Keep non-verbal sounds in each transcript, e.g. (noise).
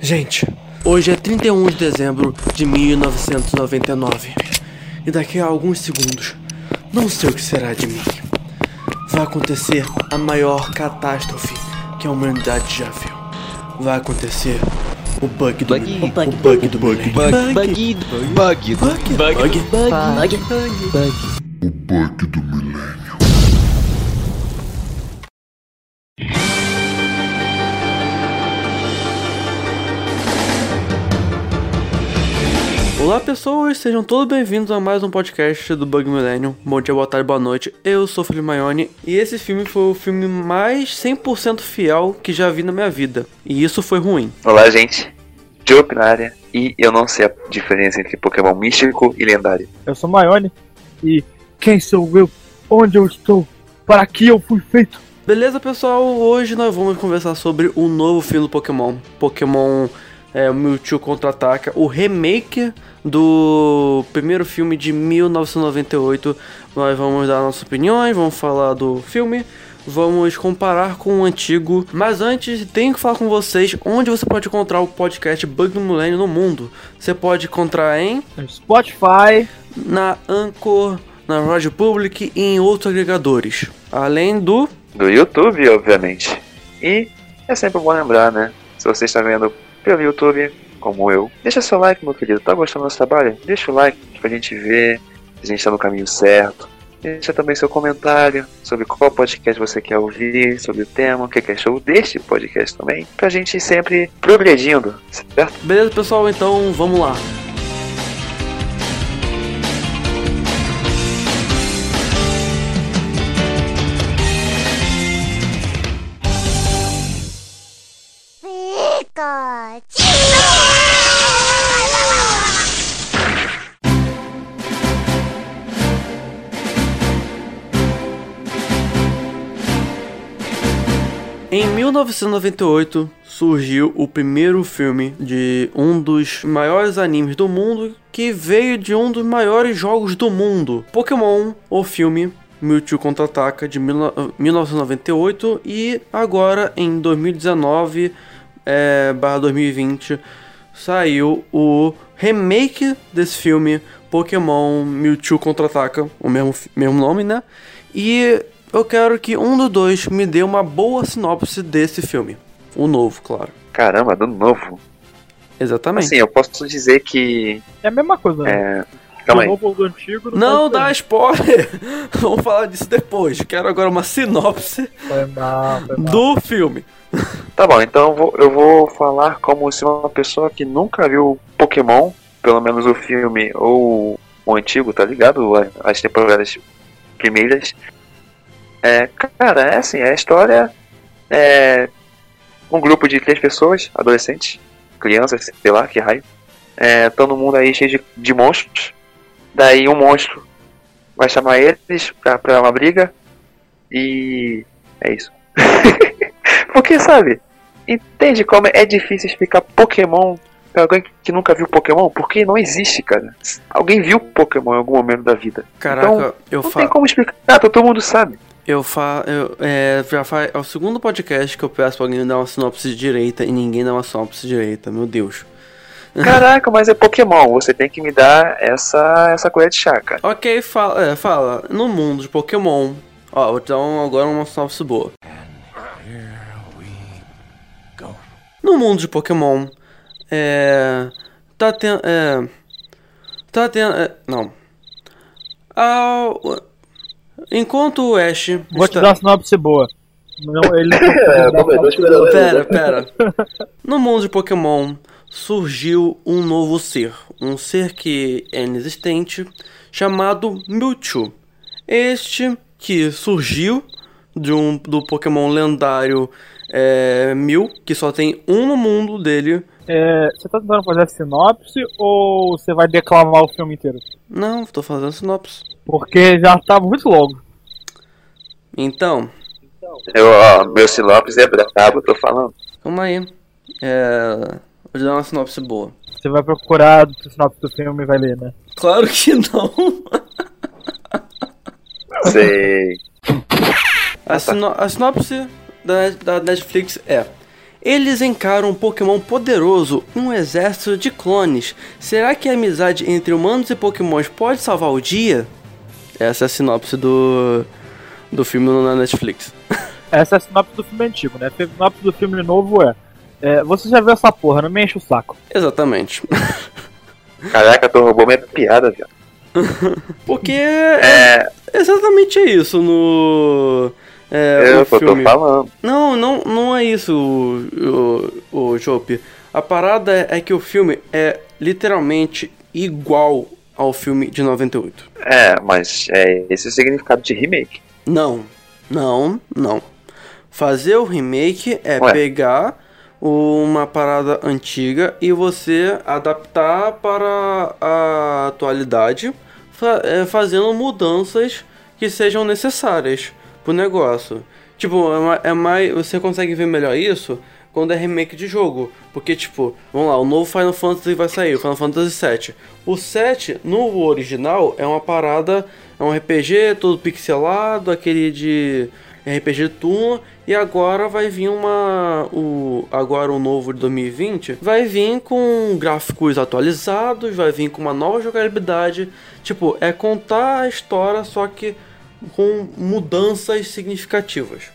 Gente, hoje é 31 de dezembro de 1999 e daqui a alguns segundos, não sei o que será de mim. Vai acontecer a maior catástrofe que a humanidade já viu. Vai acontecer o bug do Bug. O bug. O bug do milênio. Bug, bug, bug, bug, Bug. bug, bug. O bug do milênio. Olá pessoas, sejam todos bem-vindos a mais um podcast do Bug Millennium. Bom dia, boa tarde, boa noite. Eu sou o Felipe Maione e esse filme foi o filme mais 100% fiel que já vi na minha vida. E isso foi ruim. Olá, gente. Joke na área. E eu não sei a diferença entre Pokémon místico e lendário. Eu sou Maione e quem sou eu? Onde eu estou? Para que eu fui feito? Beleza, pessoal? Hoje nós vamos conversar sobre o novo filme do Pokémon. Pokémon é, Mewtwo Contra-Ataca, o remake do primeiro filme de 1998. Nós vamos dar nossas opiniões, vamos falar do filme, vamos comparar com o antigo. Mas antes, tenho que falar com vocês onde você pode encontrar o podcast Bug do Milênio no mundo. Você pode encontrar em Spotify, na Anchor, na Rádio Public e em outros agregadores. Além do Do YouTube, obviamente. E é sempre bom lembrar, né? Se você está vendo pelo YouTube, como eu, deixa seu like, meu querido. Tá gostando do nosso trabalho? Deixa o like pra gente ver se a gente tá no caminho certo. Deixa também seu comentário sobre qual podcast você quer ouvir, sobre o tema, o que que achou deste podcast também, pra gente ir sempre progredindo, certo? Beleza, pessoal? Então vamos lá. 1998 surgiu o primeiro filme de um dos maiores animes do mundo que veio de um dos maiores jogos do mundo, Pokémon, o filme Mewtwo Contra-Ataca de 1998 e agora em 2019 é, barra 2020 saiu o remake desse filme Pokémon Mewtwo Contra-Ataca, o mesmo, mesmo nome, né? E eu quero que um dos dois me dê uma boa sinopse desse filme. O novo, claro. Caramba, do novo. Exatamente. Assim, eu posso dizer que. é a mesma coisa, né? É... Calma aí. Do novo antigo. não dá faz spoiler! (laughs) Vamos falar disso depois. Quero agora uma sinopse. Foi mal, foi mal. do filme. Tá bom, então eu vou, eu vou falar como se uma pessoa que nunca viu Pokémon, pelo menos o filme ou o antigo, tá ligado? As temporadas primeiras. É, cara, é assim, a história é um grupo de três pessoas, adolescentes, crianças, sei lá, que raio. É, todo mundo aí cheio de, de monstros. Daí um monstro vai chamar eles pra, pra uma briga. E é isso. (laughs) Porque, sabe, entende como é difícil explicar Pokémon pra alguém que nunca viu Pokémon? Porque não existe, cara. Alguém viu Pokémon em algum momento da vida. Caraca, Então, eu Não tem falo. como explicar, Ah, todo mundo sabe. Eu fa eu, é, já faz. É o segundo podcast que eu peço pra alguém me dar uma sinopse direita e ninguém dá uma sinopse direita, meu Deus. (laughs) Caraca, mas é Pokémon, você tem que me dar essa, essa colher de chá, cara. Ok, fala, é, fala. No mundo de Pokémon. Ó, vou te dar um- agora uma sinopse boa. No mundo de Pokémon, é. Tá tendo. É. Tá tendo. É, não. Ao, enquanto o Ash. Vou te está- dar uma sinopse boa. Não, ele (laughs) não É, sinopse Pera, pera. No mundo de Pokémon surgiu um novo ser. Um ser que é inexistente, chamado Mewtwo. Este que surgiu de um, do Pokémon lendário é, Mew, que só tem um no mundo dele. É, você tá tentando fazer a sinopse ou você vai declamar o filme inteiro? Não, tô fazendo sinopse. Porque já tá muito longo. Então, Eu, ó, meu Silopes é brabo, eu tô falando. calma aí. É, vou te dar uma sinopse boa. Você vai procurar a sinopse do filme e vai ler, né? Claro que não. Sei. A, sino- a sinopse da, da Netflix é: Eles encaram um Pokémon poderoso e um exército de clones. Será que a amizade entre humanos e Pokémons pode salvar o dia? Essa é a sinopse do, do filme na Netflix. (laughs) Essa é a sinopse do filme antigo, né? A sinopse do filme novo é, é. Você já viu essa porra, não me enche o saco. Exatamente. (laughs) Caraca, tu roubou minha piada, viado. (laughs) Porque é É, exatamente isso no. É, eu o tô, tô filme. falando. Não, não, não é isso, o, o, o Jope. A parada é, é que o filme é literalmente igual ao filme de 98. É, mas é esse o significado de remake. Não, não, não. Fazer o remake é Ué. pegar uma parada antiga e você adaptar para a atualidade, é, fazendo mudanças que sejam necessárias pro negócio. Tipo, é, ma- é mais. Você consegue ver melhor isso quando é remake de jogo. Porque, tipo, vamos lá, o novo Final Fantasy vai sair, o Final Fantasy VII. O 7, no original, é uma parada, é um RPG todo pixelado, aquele de RPG turno. E agora vai vir uma. O, agora o novo de 2020 vai vir com gráficos atualizados, vai vir com uma nova jogabilidade. Tipo, é contar a história, só que com mudanças significativas.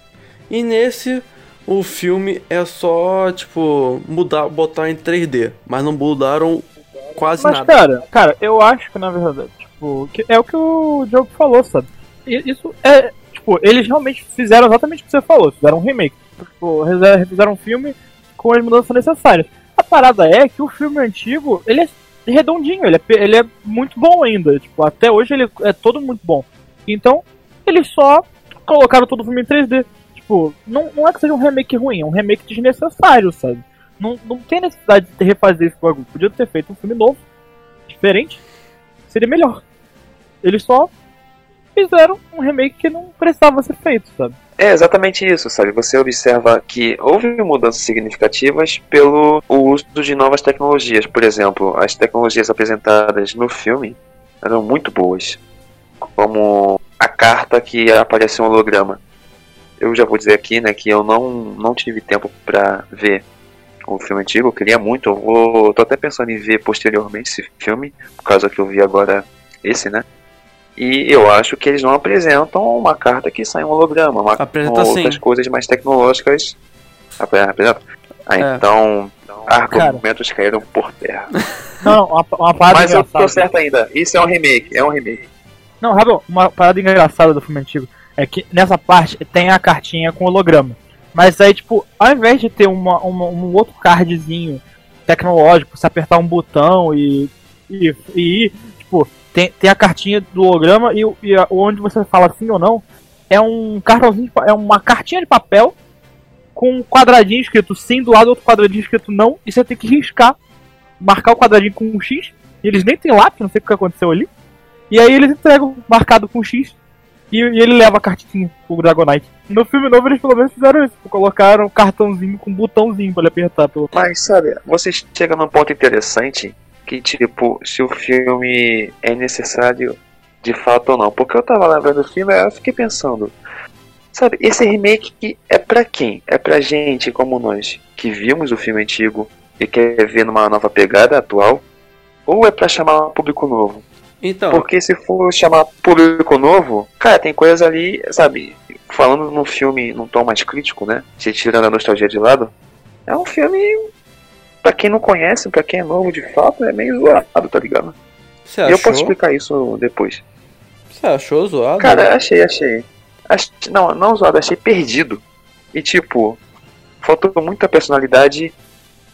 E nesse, o filme é só, tipo, mudar, botar em 3D. Mas não mudaram quase Mas, nada. cara, cara, eu acho que na verdade, tipo, é o que o Diogo falou, sabe? Isso é, tipo, eles realmente fizeram exatamente o que você falou, fizeram um remake. Tipo, fizeram um filme com as mudanças necessárias. A parada é que o filme antigo, ele é redondinho, ele é, ele é muito bom ainda. Tipo, até hoje ele é todo muito bom. Então, eles só colocaram todo o filme em 3D. Tipo, não, não é que seja um remake ruim, é um remake desnecessário, sabe? Não, não tem necessidade de refazer esse bagulho. Podia ter feito um filme novo, diferente, seria melhor. Eles só fizeram um remake que não precisava ser feito, sabe? É exatamente isso, sabe? Você observa que houve mudanças significativas pelo uso de novas tecnologias. Por exemplo, as tecnologias apresentadas no filme eram muito boas. Como a carta que aparece um holograma. Eu já vou dizer aqui, né, que eu não, não tive tempo pra ver o filme antigo. Eu queria muito. Eu vou, tô até pensando em ver posteriormente esse filme, por causa que eu vi agora esse, né? E eu acho que eles não apresentam uma carta que sai um holograma, uma, Apresenta com outras sim. coisas mais tecnológicas. Apre- Apresenta? Ah, É. então argumentos caíram por terra. Não, uma, uma parada Mas eu tô certo ainda. Isso é um remake, é um remake. Não, Rabel, uma parada engraçada do filme antigo é que nessa parte tem a cartinha com holograma. Mas aí, tipo, ao invés de ter uma, uma- um outro cardzinho tecnológico, você apertar um botão e, e, e tipo, tem, tem a cartinha do holograma e, e onde você fala sim ou não, é um cartãozinho, é uma cartinha de papel com um quadradinho escrito sim do lado, outro quadradinho escrito não, e você tem que riscar, marcar o quadradinho com um X, e eles nem tem lápis, não sei o que aconteceu ali. E aí eles entregam marcado com X e, e ele leva a cartinha pro Dragonite. No filme novo eles pelo menos fizeram isso, colocaram um cartãozinho com um botãozinho pra ele apertar. Pelo... Mas sabe, você chega num ponto interessante que tipo, se o filme é necessário de fato ou não. Porque eu tava lembrando do filme eu fiquei pensando. Sabe, esse remake é pra quem? É pra gente como nós que vimos o filme antigo e quer ver numa nova pegada atual? Ou é pra chamar um público novo? Então, Porque se for chamar público novo, cara, tem coisas ali, sabe? Falando num filme num tom mais crítico, né? Se tirando a nostalgia de lado, é um filme. Pra quem não conhece, pra quem é novo de fato, é meio zoado, tá ligado? você E achou? eu posso explicar isso depois. Você achou zoado? Cara, achei, achei. Ach- Não, não zoado, achei perdido. E tipo, faltou muita personalidade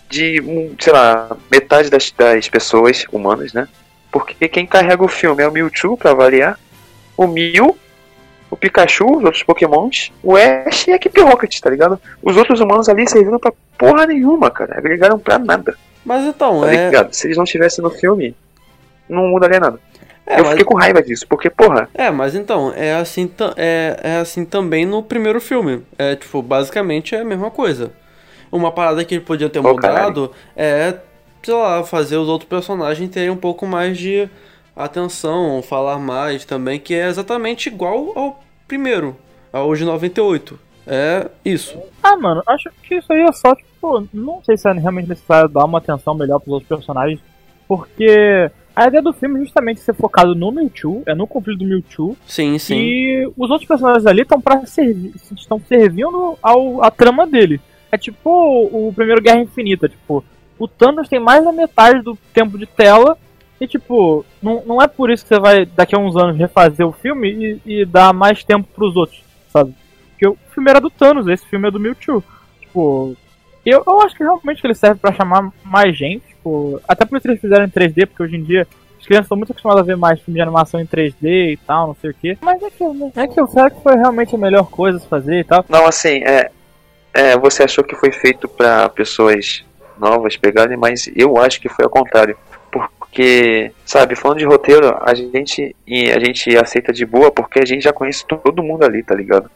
de, sei lá, metade das, das pessoas humanas, né? Porque quem carrega o filme é o Mewtwo, pra variar, o Mew, o Pikachu, os outros pokémons, o Ash e a Equipe Rocket, tá ligado? Os outros humanos ali serviram pra porra nenhuma, cara. Agregaram pra nada, Mas então, tá é. ligado? Se eles não estivessem no filme, não mudaria nada. É, eu mas- fiquei com raiva disso, porque, porra, É, mas então, é assim, é, é assim também no primeiro filme. É, tipo, basicamente é a mesma coisa. Uma parada que ele podia ter Ô, mudado é, sei lá, fazer os outros personagens terem um pouco mais de atenção, falar mais também, que é exatamente igual ao primeiro, ao de 98. É isso. Ah, mano, acho que isso aí é só, tipo, não sei se é realmente necessário dar uma atenção melhor pros outros personagens, porque a ideia do filme é justamente ser focado no Mewtwo, é no conflito do Mewtwo, Sim, sim. e os outros personagens ali estão para servir, estão servindo ao, a trama dele. É tipo o, o primeiro Guerra Infinita, tipo, o Thanos tem mais da metade do tempo de tela e tipo, não, não é por isso que você vai daqui a uns anos refazer o filme e, e dar mais tempo pros outros, sabe? Porque o filme era do Thanos, esse filme é do Mewtwo. Tipo, eu, eu acho que realmente ele serve pra chamar mais gente, tipo, até por isso eles fizeram em 3D, porque hoje em dia as crianças estão muito acostumadas a ver mais filme de animação em 3D e tal, não sei o que. Mas é que, é que será que foi realmente a melhor coisa a fazer e tal? Não, assim, é, é, você achou que foi feito pra pessoas novas pegarem, mas eu acho que foi ao contrário. Porque, sabe, falando de roteiro, a gente, a gente aceita de boa porque a gente já conhece todo mundo ali, tá ligado?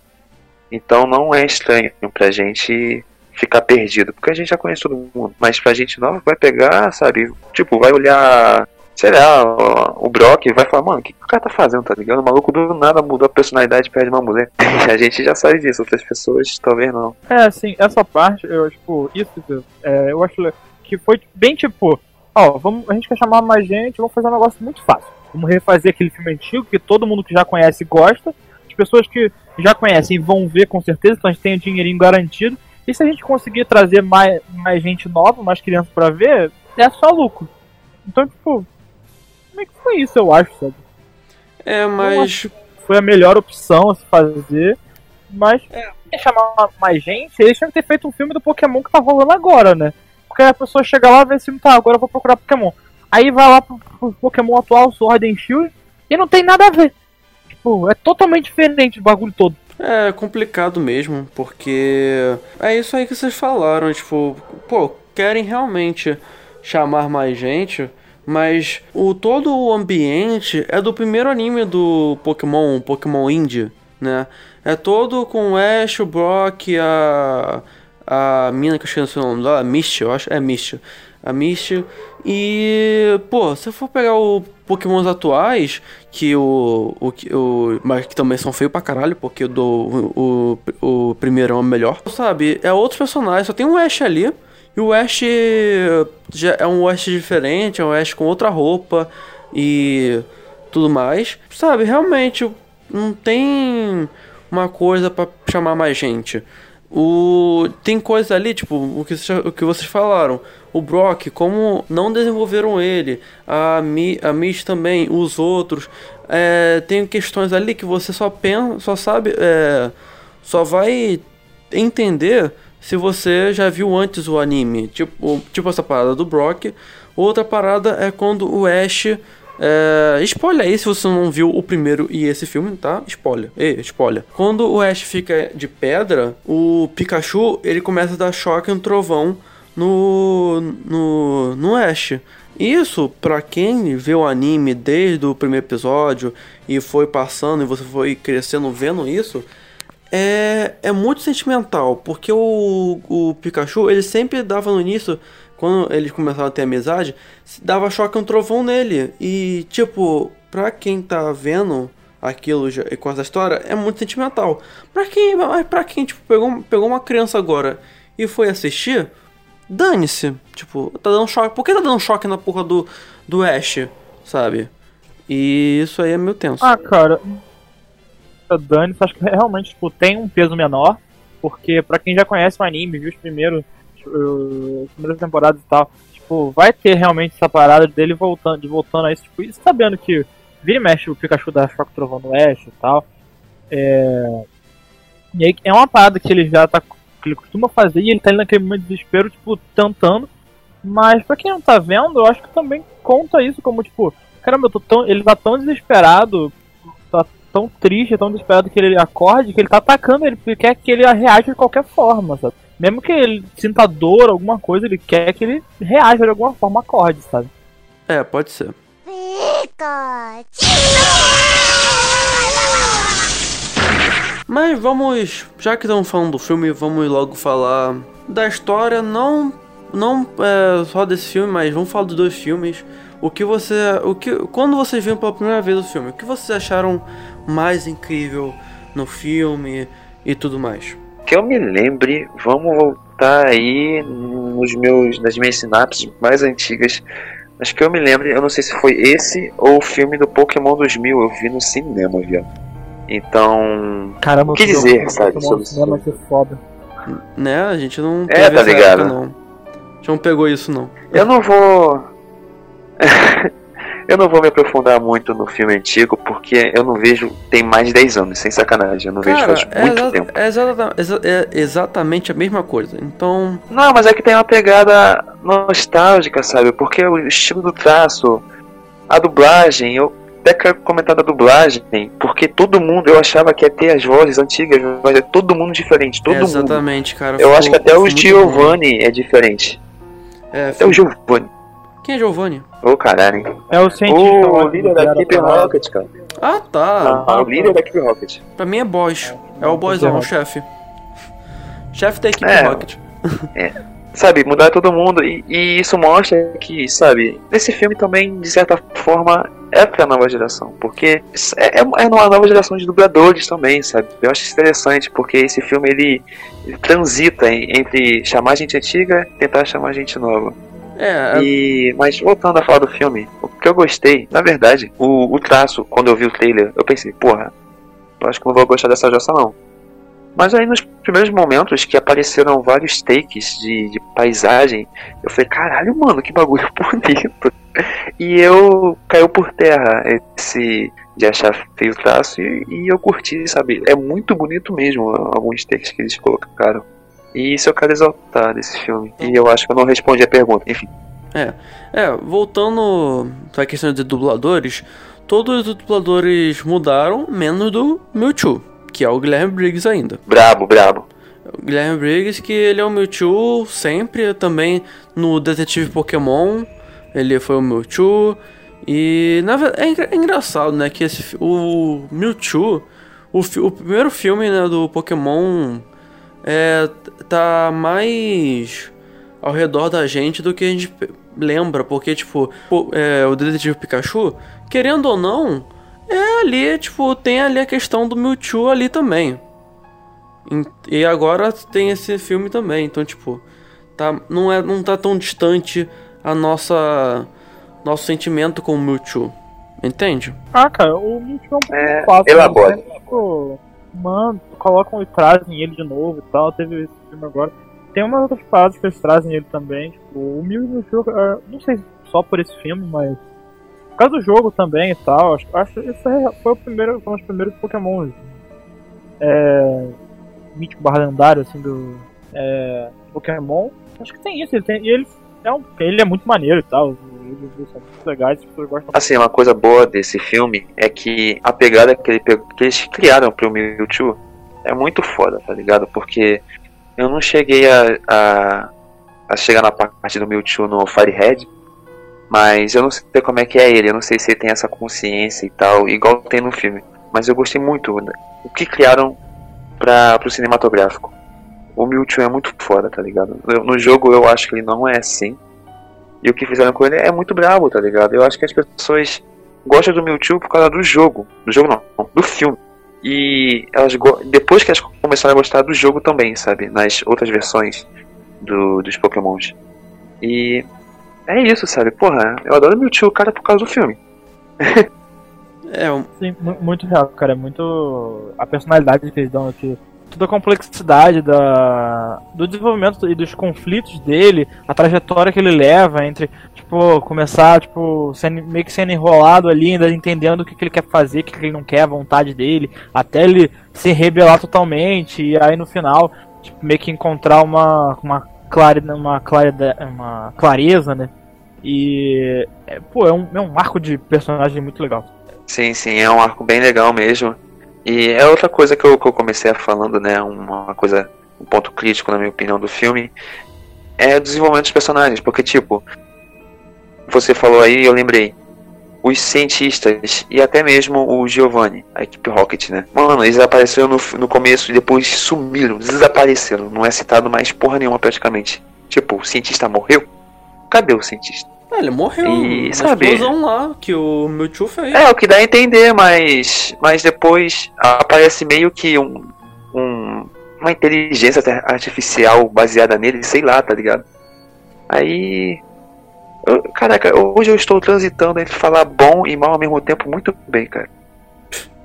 Então não é estranho pra gente ficar perdido, porque a gente já conhece todo mundo. Mas pra gente nova vai pegar, sabe, tipo, vai olhar, sei lá, o- Brock vai falar, mano, o que, que o cara tá fazendo, tá ligado? O maluco do nada mudou a personalidade e perde uma mulher. (laughs) a gente já sabe disso, outras pessoas talvez não. É, assim, essa parte, eu, tipo, isso, é, eu acho que foi bem tipo, ó, vamos, a gente quer chamar mais gente, vamos fazer um negócio muito fácil. Vamos refazer aquele filme antigo que todo mundo que já conhece gosta, as pessoas que já conhecem vão ver com certeza, então a gente tem o dinheirinho garantido. E se a gente conseguir trazer mais, mais gente nova, mais crianças pra ver, é só lucro. Então, tipo, como é que foi isso, eu acho, sabe? É, mas. foi a melhor opção a se fazer. Mas, é. chamar mais gente, eles tinham que ter feito um filme do Pokémon que tá rolando agora, né? Porque a pessoa chega lá e vê assim, tá, agora eu vou procurar Pokémon. Aí vai lá pro, pro Pokémon atual, Sword and Shield, e não tem nada a ver. Tipo, é totalmente diferente o bagulho todo. É complicado mesmo, porque é isso aí que vocês falaram, tipo, pô, querem realmente chamar mais gente, mas o todo o ambiente é do primeiro anime do Pokémon, Pokémon Indie, né? É todo com o Ash, o Brock, a a mina que eu esqueci o nome dela, Misty, eu acho, é Misty. A Misty. E, pô, se eu for pegar o Pokémons atuais, que o, o, o. Mas que também são feios pra caralho, porque o, do, o, o primeiro é o melhor. Sabe, é outros personagens, só tem um Ash ali. E o Ash já é um Ash diferente, é um Ash com outra roupa e tudo mais. Sabe, realmente não tem uma coisa pra chamar mais gente. O tem coisa ali, tipo, o que, o que vocês falaram. O Brock, como não desenvolveram ele, a, Mi, a também, os outros. É, tem questões ali que você só pensa, só sabe, é, só vai entender se você já viu antes o anime. Tipo, tipo essa parada do Brock. Outra parada é quando o Ash. É, spoiler aí se você não viu o primeiro e esse filme, tá? Spoiler. Ei, spoiler. Quando o Ash fica de pedra, o Pikachu ele começa a dar choque no trovão no, no, no Ash. Isso, pra quem vê o anime desde o primeiro episódio e foi passando e você foi crescendo vendo isso, é, é muito sentimental, porque o, o Pikachu, ele sempre dava no início, quando eles começaram a ter amizade, dava choque um trovão nele. E, tipo, pra quem tá vendo aquilo já, com essa história, é muito sentimental. Pra quem, pra quem, tipo, pegou, pegou uma criança agora e foi assistir, dane-se. Tipo, tá dando choque. Por que tá dando choque na porra do, do Ash, sabe? E isso aí é meio tenso. Ah, cara, Dani, acho que realmente tipo, tem um peso menor, porque pra quem já conhece o anime, viu os primeiros, as primeiras temporadas e tal, tipo, vai ter realmente essa parada dele voltando, de voltando a isso, tipo, e sabendo que vira e mexe o Pikachu da Choque Trovão no Ash e tal. É... E aí é uma parada que ele já tá. que ele costuma fazer e ele tá ali naquele momento de desespero, tipo, tentando. Mas pra quem não tá vendo, eu acho que também conta isso como, tipo, caramba, eu tô tão, ele tá tão desesperado, tão triste, tão desesperado que ele acorde, que ele tá atacando ele, porque quer que ele reaja de qualquer forma, sabe? Mesmo que ele sinta dor, alguma coisa, ele quer que ele reaja de alguma forma, acorde, sabe? É, pode ser. Mas vamos, já que estamos falando do filme, vamos logo falar da história, não não é, só desse filme, mas vamos falar dos dois filmes. O que você, o que, quando vocês viram pela primeira vez o filme, o que vocês acharam mais incrível no filme e tudo mais? que eu me lembre, vamos voltar aí nos meus, nas minhas sinapses mais antigas. Mas que eu me lembre, eu não sei se foi esse ou o filme do Pokémon 2000. Eu vi no cinema, viu? Então. Caramba, O que dizer, sabe, Pokémon sobre cinema isso? ser foda. Né? A gente não É, tá ligado? época, não. A gente não pegou isso, não. Eu não vou. (laughs) eu não vou me aprofundar muito no filme antigo, porque eu não vejo. Tem mais de 10 anos, sem sacanagem. Eu não vejo Cara, faz é, muito exa- tempo. é exa- é exatamente a mesma coisa. Então, Não, mas é que tem uma pegada nostálgica, sabe? Porque o estilo do traço, a dublagem, eu até quero comentar da dublagem, porque todo mundo, eu achava que ia ter as vozes antigas, mas é todo mundo diferente, todo é mundo. exatamente, cara. Eu ficou- acho que até o Giovanni é diferente. É, Até o Giovanni. Quem é Giovanni? Ô caralho, hein? É o cientista. O lá líder da equipe Rocket, cara. Ah, tá. Ah, o líder da equipe Rocket. Pra mim é boss. É o boyzão, o errado. chefe. Chefe da equipe É. Rocket. (laughs) Sabe, mudar todo mundo. E, e isso mostra que, sabe, esse filme também, de certa forma, é pra nova geração. Porque é, é uma nova geração de dubladores também, sabe? Eu acho isso interessante, porque esse filme ele, ele transita entre chamar gente antiga e tentar chamar gente nova. É, E, mas voltando a falar do filme, o que eu gostei, na verdade, o, o traço, quando eu vi o trailer, eu pensei, porra, eu acho que não vou gostar dessa jossa não. Mas aí nos primeiros momentos que apareceram vários takes de, de paisagem, eu falei, caralho, mano, que bagulho (laughs) bonito. E eu caiu por terra esse de achar feio o traço e, e eu curti, sabe? É muito bonito mesmo alguns takes que eles colocaram. E isso eu quero exaltar desse filme. E eu acho que eu não respondi a pergunta. Enfim. é, voltando pra questão de dubladores, todos os dubladores mudaram, menos do Mewtwo, que é o Guilherme Briggs ainda. Brabo, brabo. O Guilherme Briggs, que ele é o Mewtwo sempre, também no Detetive Pokémon, ele foi o Mewtwo. E na verdade é, é engraçado, né, que esse, o Mewtwo, o, o primeiro filme né, do Pokémon é, tá mais ao redor da gente do que a gente lembra, porque tipo, o, é, o Detetive Pikachu, querendo ou não, é ali, tipo, tem ali a questão do Mewtwo ali também. E agora tem esse filme também, então tipo, tá, não, é, não tá tão distante a nossa nosso sentimento com o Mewtwo. Entende? Ah, cara, o Mewtwo é um pouco É, fácil. né? elabora. Tipo, mano, colocam e trazem ele de novo e tal. Teve esse filme agora. Tem umas outras paradas que eles trazem ele também. Tipo, o Mew e o Mewtwo, é, não sei se só por esse filme, mas. Por causa do jogo também e tal. Acho, acho isso é- foi o primeiro, foi um dos primeiros Pokémon. É. Mítico barra lendário, assim, do. É. Pokémon. Acho que tem isso. Ele tem, e ele é, um, ele é muito maneiro e tal. Legais, gostam Assim, uma coisa boa desse filme é que a pegada que, ele que eles criaram pro Mewtwo é muito foda, tá ligado? Porque eu não cheguei a, a, a chegar na parte do Mewtwo no Firehead, mas eu não sei como é que é ele, eu não sei se ele tem essa consciência e tal, igual tem no filme. Mas eu gostei muito né, o que criaram para pro cinematográfico. O Mewtwo é muito foda, tá ligado? No jogo eu acho que ele não é assim. E o que fizeram com ele é muito brabo, tá ligado? Eu acho que as pessoas gostam do Mewtwo por causa do jogo. Do jogo não, não, do filme. E elas depois que elas começaram a gostar do jogo também, sabe? Nas outras versões do, dos Pokémons. E é isso, sabe? Porra, eu adoro o Mewtwo, cara, por causa do filme. (laughs) É, um- Sim, mu- muito real, cara. É muito. A personalidade que eles dão aqui. Toda a complexidade da, do desenvolvimento e dos conflitos dele, a trajetória que ele leva entre, tipo, começar, tipo, sendo, meio que sendo enrolado ali, ainda entendendo o que, que ele quer fazer, o que, que ele não quer, a vontade dele, até ele se rebelar totalmente, e aí no final, tipo, meio que encontrar uma, uma, clare, uma, clarida, uma clareza, né? E, é, pô, é um, é um arco de personagem muito legal. Sim, sim, é um arco bem legal mesmo. E é outra coisa que eu, que eu comecei falando, né? Uma coisa, um ponto crítico na minha opinião do filme é o desenvolvimento dos personagens, porque tipo, você falou aí, eu lembrei, os cientistas e até mesmo o Giovanni, a equipe Rocket, né? Mano, eles apareceram no, no começo e depois sumiram, desapareceram, não é citado mais porra nenhuma praticamente. Tipo, o cientista morreu? Cadê o cientista? É, ele morreu E, sabe- explosão lá que o Mewtwo fez. É, o que dá a entender, mas, mas depois aparece meio que um, um uma inteligência artificial baseada nele, sei lá, tá ligado? Aí. eu- caraca, hoje eu estou transitando entre falar bom e mal ao mesmo tempo muito bem, cara. (laughs)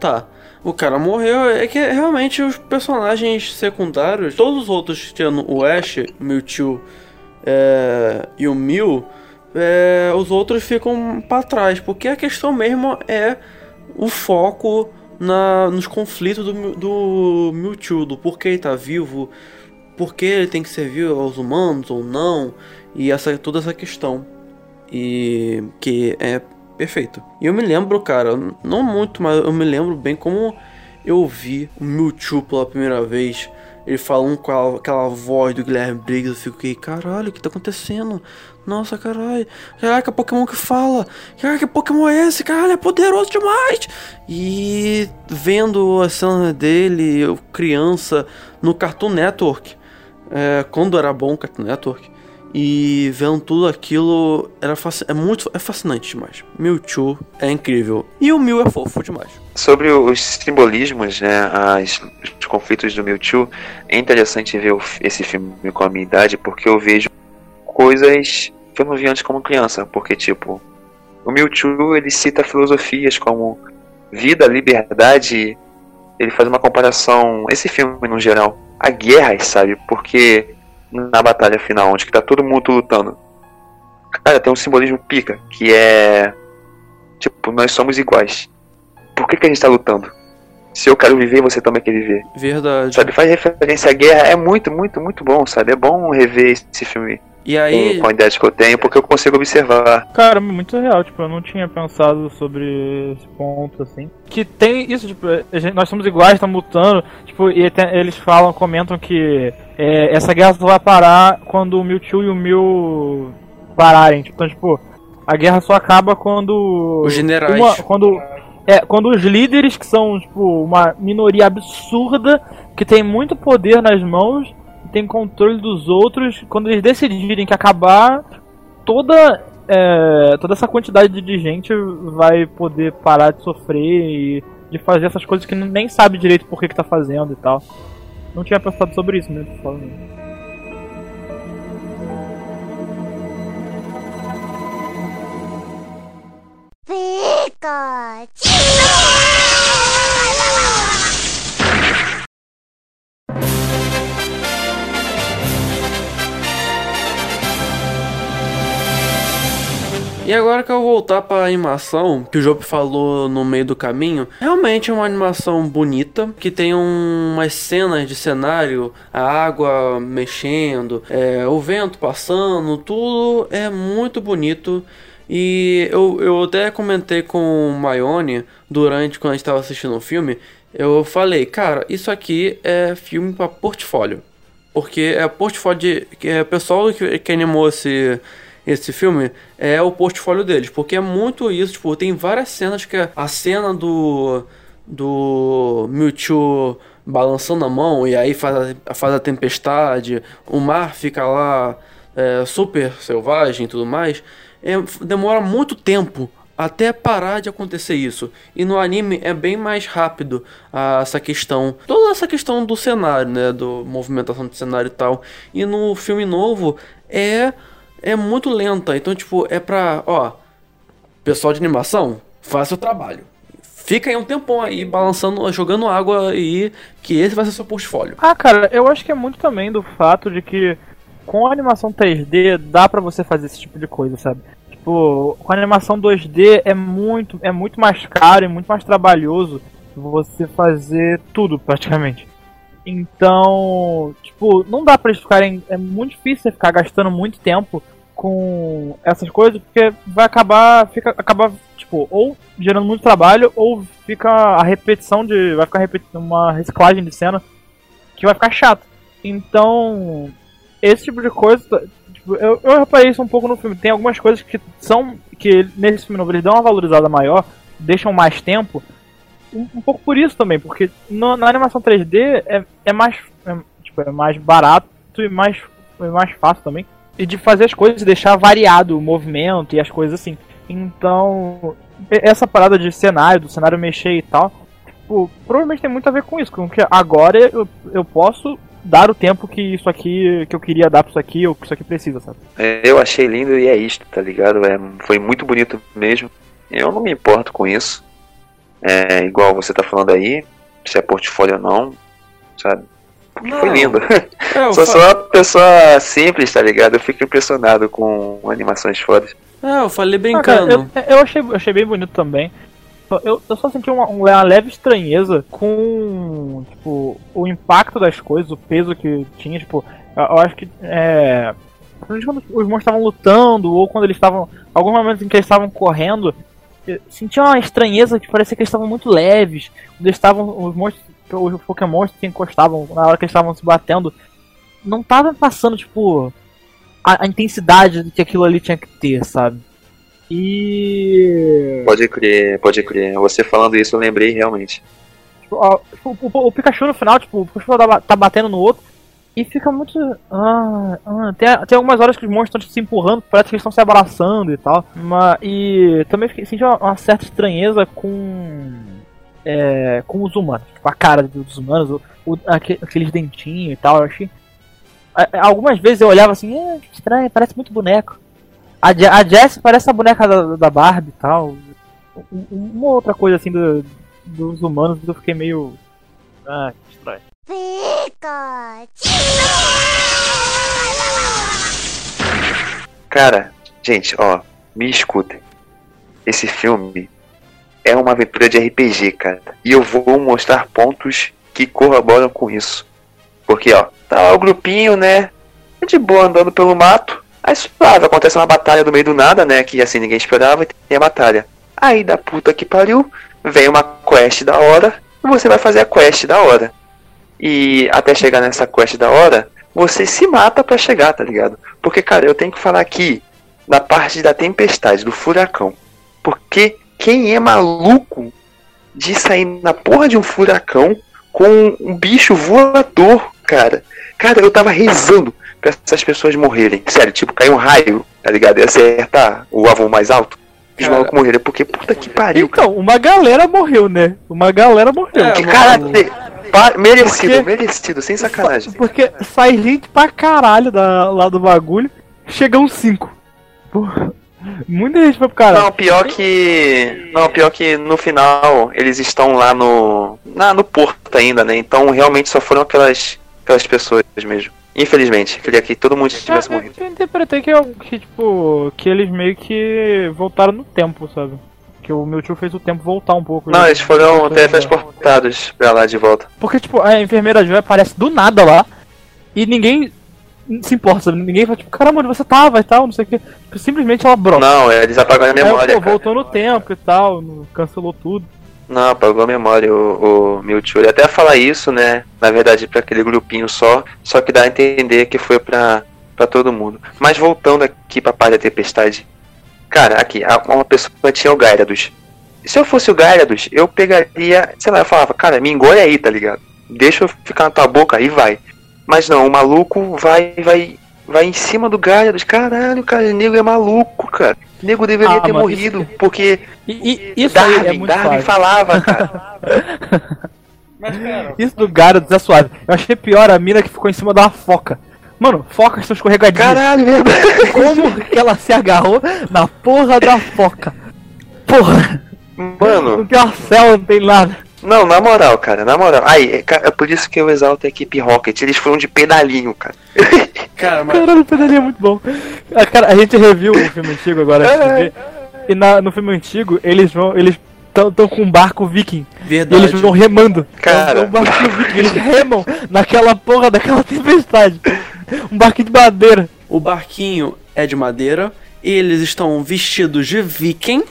Tá. O cara morreu, é que realmente os personagens secundários, todos os outros, tirando o Ash, Mewtwo é, e o Mew, é, os outros ficam pra trás, porque a questão mesmo é o foco na, nos conflitos do, do Mewtwo, do porquê ele tá vivo, por que ele tem que servir aos humanos ou não, e essa, toda essa questão. E que é perfeito. E eu me lembro, cara, não muito, mas eu me lembro bem como eu vi o Mewtwo pela primeira vez. Ele falando com a- aquela voz do Guilherme Briggs, eu fiquei, caralho, o que tá acontecendo? Nossa, caralho. Caraca, Pokémon que fala. Caraca, que Pokémon é esse? Caralho, é poderoso demais. E vendo a cena dele, eu criança, no Cartoon Network, é, quando era bom o Cartoon Network, e vendo tudo aquilo, era é muito é fascinante demais. Mewtwo é incrível. E o Mew é fofo demais. Sobre os simbolismos, né, as, os conflitos do Mewtwo, é interessante ver esse filme com a minha idade, porque eu vejo coisas que eu não vi antes como criança, porque tipo, o Mewtwo ele cita filosofias como vida, liberdade, ele faz uma comparação, esse filme no geral, a guerras, sabe? Porque na batalha final, onde que tá todo mundo lutando, cara, tem um simbolismo pica, que é tipo, nós somos iguais. Por que, que a gente tá lutando? Se eu quero viver, você também quer viver. Verdade. Sabe, faz referência à guerra, é muito, muito, muito bom, sabe? É bom rever esse filme E aí, com, com a idade que eu tenho, porque eu consigo observar. Cara, muito real, tipo, eu não tinha pensado sobre esse ponto, assim. Que tem isso, tipo, a gente- nós somos iguais, estamos lutando, tipo, e tem- eles falam, comentam que é, essa guerra só vai parar quando o Mewtwo e o Mew pararem. Então, tipo, a guerra só acaba quando... Os generais. uma- quando, é, quando os líderes, que são, tipo, uma minoria absurda, que tem muito poder nas mãos, tem controle dos outros, quando eles decidirem que acabar, toda é, toda essa quantidade de gente vai poder parar de sofrer e de fazer essas coisas que nem sabe direito por que, que tá fazendo e tal. Não tinha pensado sobre isso, né? tô falando. E agora que eu voltar pra animação, que o Job falou no meio do caminho, realmente é uma animação bonita, que tem um- umas cenas de cenário, a água mexendo, é, o vento passando, tudo é muito bonito. E eu, eu até comentei com o Maione durante quando a gente estava assistindo o filme, eu falei, cara, isso aqui é filme para portfólio. Porque é portfólio de. É pessoal que, que animou esse, esse filme é o portfólio deles. Porque é muito isso. Tipo, tem várias cenas que é a cena do. Do Mewtwo balançando a mão e aí faz a, faz a tempestade. O mar fica lá é, super selvagem e tudo mais. É, demora muito tempo até parar de acontecer isso. E no anime é bem mais rápido essa questão, toda essa questão do cenário, né, do movimentação do cenário e tal. E no filme novo é é muito lenta. Então, tipo, é pra, ó, pessoal de animação, faça o trabalho. Fica aí um tempão aí balançando, jogando água aí, que esse vai ser seu portfólio. Ah, cara, eu acho que é muito também do fato de que com a animação 3D dá pra você fazer esse tipo de coisa, sabe? Tipo, com a animação 2D é muito, é muito mais caro e muito mais trabalhoso você fazer tudo praticamente. Então, tipo, não dá pra eles ficarem. É muito difícil você ficar gastando muito tempo com essas coisas, porque vai acabar. Fica, acabar, tipo, ou gerando muito trabalho, ou fica a repetição de. Vai ficar uma reciclagem de cena que vai ficar chato. Então, esse tipo de coisa. Tipo, eu, eu reparei isso um pouco no filme. Tem algumas coisas que são. que nesse filme novo eles dão uma valorizada maior, deixam mais tempo. Um, um pouco por isso também, porque no- na animação 3D é, é mais. É, tipo, é mais barato e mais, é mais fácil também. E de fazer as coisas e deixar variado o movimento e as coisas assim. Então, essa parada de cenário, do cenário mexer e tal, tipo, provavelmente tem muito a ver com isso, porque agora eu, eu posso dar o tempo que isso aqui, que eu queria dar pra isso aqui, ou que isso aqui precisa, sabe? É, Eu achei lindo e é isto, tá ligado? É, foi muito bonito mesmo. Eu não me importo com isso. É igual você tá falando aí, se é portfólio ou não, sabe? Porque foi Não. lindo. (laughs) É, Sou fa- só uma pessoa simples, tá ligado? Eu fico impressionado com animações fodas. É, eu falei Ah, cara, brincando. eu, eu achei, eu achei bem bonito também. Eu, eu só senti uma, uma leve estranheza com tipo, o impacto das coisas, o peso que tinha, tipo, eu, eu acho que é. Quando os monstros estavam lutando, ou quando eles estavam. Alguns momentos em que eles estavam correndo, sentia uma estranheza que parecia que eles estavam muito leves. Quando eles estavam. Os monstros. Os Pokémon que encostavam na hora que eles estavam se batendo. Não tava passando, tipo. A, a intensidade que aquilo ali tinha que ter, sabe? E. Pode crer, pode crer. Você falando isso eu lembrei realmente. Tipo, ó, tipo, o, o- o Pikachu no final, tipo, o Pikachu tá, tá batendo no outro e fica muito. Ah, ah, tem, tem algumas horas que os monstros estão se empurrando, parece que eles estão se abraçando e tal. Mas, e também fiquei, senti uma, uma certa estranheza com. É, com os humanos. Tipo, a cara dos humanos, o, o- aque- aqueles dentinhos e tal. Eu achei. a- Algumas vezes eu olhava assim, eh, que estranho, parece muito boneco. A, a Jess parece a boneca da, da Barbie e tal. Um- um- Uma outra coisa assim do, dos humanos eu fiquei meio. Ah, Cara, gente, ó, me escutem. Esse filme é uma aventura de RPG, cara. E eu vou mostrar pontos que corroboram com isso. Porque, ó, tá lá o grupinho, né? De boa andando pelo mato. Aí suave, acontece uma batalha do meio do nada, né? Que assim ninguém esperava e tem a batalha. Aí da puta que pariu, vem uma quest da hora e você vai fazer a quest da hora. E até chegar nessa quest da hora, você se mata pra chegar, tá ligado? Porque, cara, eu tenho que falar aqui na parte da tempestade, do furacão. Porque quem é maluco de sair na porra de um furacão com um bicho voador, cara? Cara, eu tava rezando pra essas pessoas morrerem. Sério, tipo, cair um raio, tá ligado? E acertar o avô mais alto. Os Cara. malucos morrerem. Porque puta que pariu, cara. Então, uma galera morreu, né? Uma galera morreu. É, Que cara, pa- merecido, Porque- merecido, sem sacanagem. Porque sai gente pra caralho da, lá do bagulho, chegam cinco. Porra, muita gente foi pro caralho. Não, pior que. Não, pior que no final eles estão lá no. Na, no porto ainda, né? Então realmente só foram aquelas. aquelas pessoas mesmo. Infelizmente, queria que todo mundo tivesse eu, morrido. eu interpretei que, que, tipo, que eles meio que voltaram no tempo, sabe? Que o Mewtwo fez o tempo voltar um pouco. Não, eles foram teletransportados pra lá de volta. Porque, tipo, a enfermeira Joy aparece do nada lá e ninguém se importa, sabe? Ninguém fala, tipo, caramba, onde você tava e tal, não sei o que. Tipo, simplesmente ela brota. Não, eles apagaram a Aí, memória. pô, cara. voltou no tempo e tal, cancelou tudo. Não, apagou a memória o, o Mewtwo. Ele até fala isso, né? Na verdade, pra aquele grupinho só. Só que dá a entender que foi pra, pra todo mundo. Mas voltando aqui pra parte da tempestade. Cara, aqui, uma pessoa tinha o Gyarados. Se eu fosse o Gyarados, eu pegaria, sei lá, eu falava, cara, me engole aí, tá ligado? Deixa eu ficar na tua boca aí vai. Mas não, o maluco vai, vai, vai em cima do Gyarados. Caralho, cara, o nego é maluco, cara. O nego deveria Ah, ter mas morrido, porque E, e isso Darwin, é muito Darwin falava, cara. (laughs) Isso do Gyarados é suave. Eu achei pior a mina que ficou em cima da foca. Mano, focas são escorregadinhas. Caralho, verdade. Como que ela se agarrou na porra da foca? Porra, não Mano, tem uma não tem nada. não, na moral, cara, na moral. Aí, é, é por isso que eu exalto a equipe Rocket. Eles foram de pedalinho, cara. (laughs) Cara, mas. Caralho, o pedalinho é muito bom. Ah, Cara, a gente reviu o filme antigo agora, antes de ver, e na- no filme antigo eles vão. Eles estão com um barco viking. E Verdade. eles vão remando. Cara. É um barquinho viking, eles remam naquela porra daquela tempestade. Um barquinho de madeira. O barquinho é de madeira. Eles estão vestidos de viking.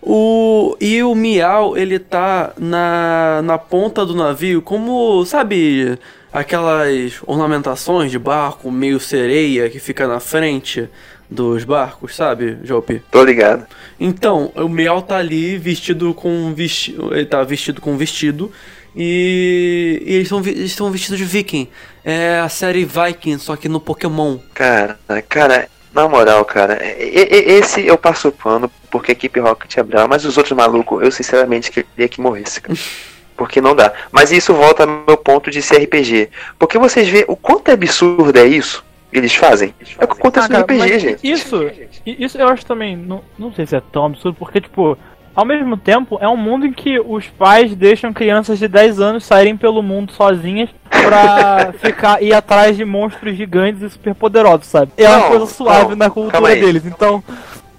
O, e o Miau, ele tá na, na ponta do navio, como, sabe, aquelas ornamentações de barco meio sereia que fica na frente dos barcos, sabe, Jopi? Tô ligado. Então, o Miau tá ali vestido com vestido. Ele tá vestido com vestido. E, e eles estão eles estão vestidos de viking. É a série Viking, só que no Pokémon. Cara, cara, na moral, cara, esse eu passo o pano porque a equipe Rocket é brava, mas os outros malucos, eu sinceramente queria que morresse, cara. (laughs) Porque não dá. Mas isso volta ao meu ponto de ser RPG. Porque vocês veem o quanto é absurdo é isso eles fazem. É o que acontece Ah, no cara, RPG, mas gente. Isso, isso eu acho também, não, não sei se é tão absurdo, porque, tipo, ao mesmo tempo, é um mundo em que os pais deixam crianças de 10 anos saírem pelo mundo sozinhas pra (laughs) ficar ir atrás de monstros gigantes e super poderosos, sabe? É uma Não, coisa suave não, na cultura deles, então,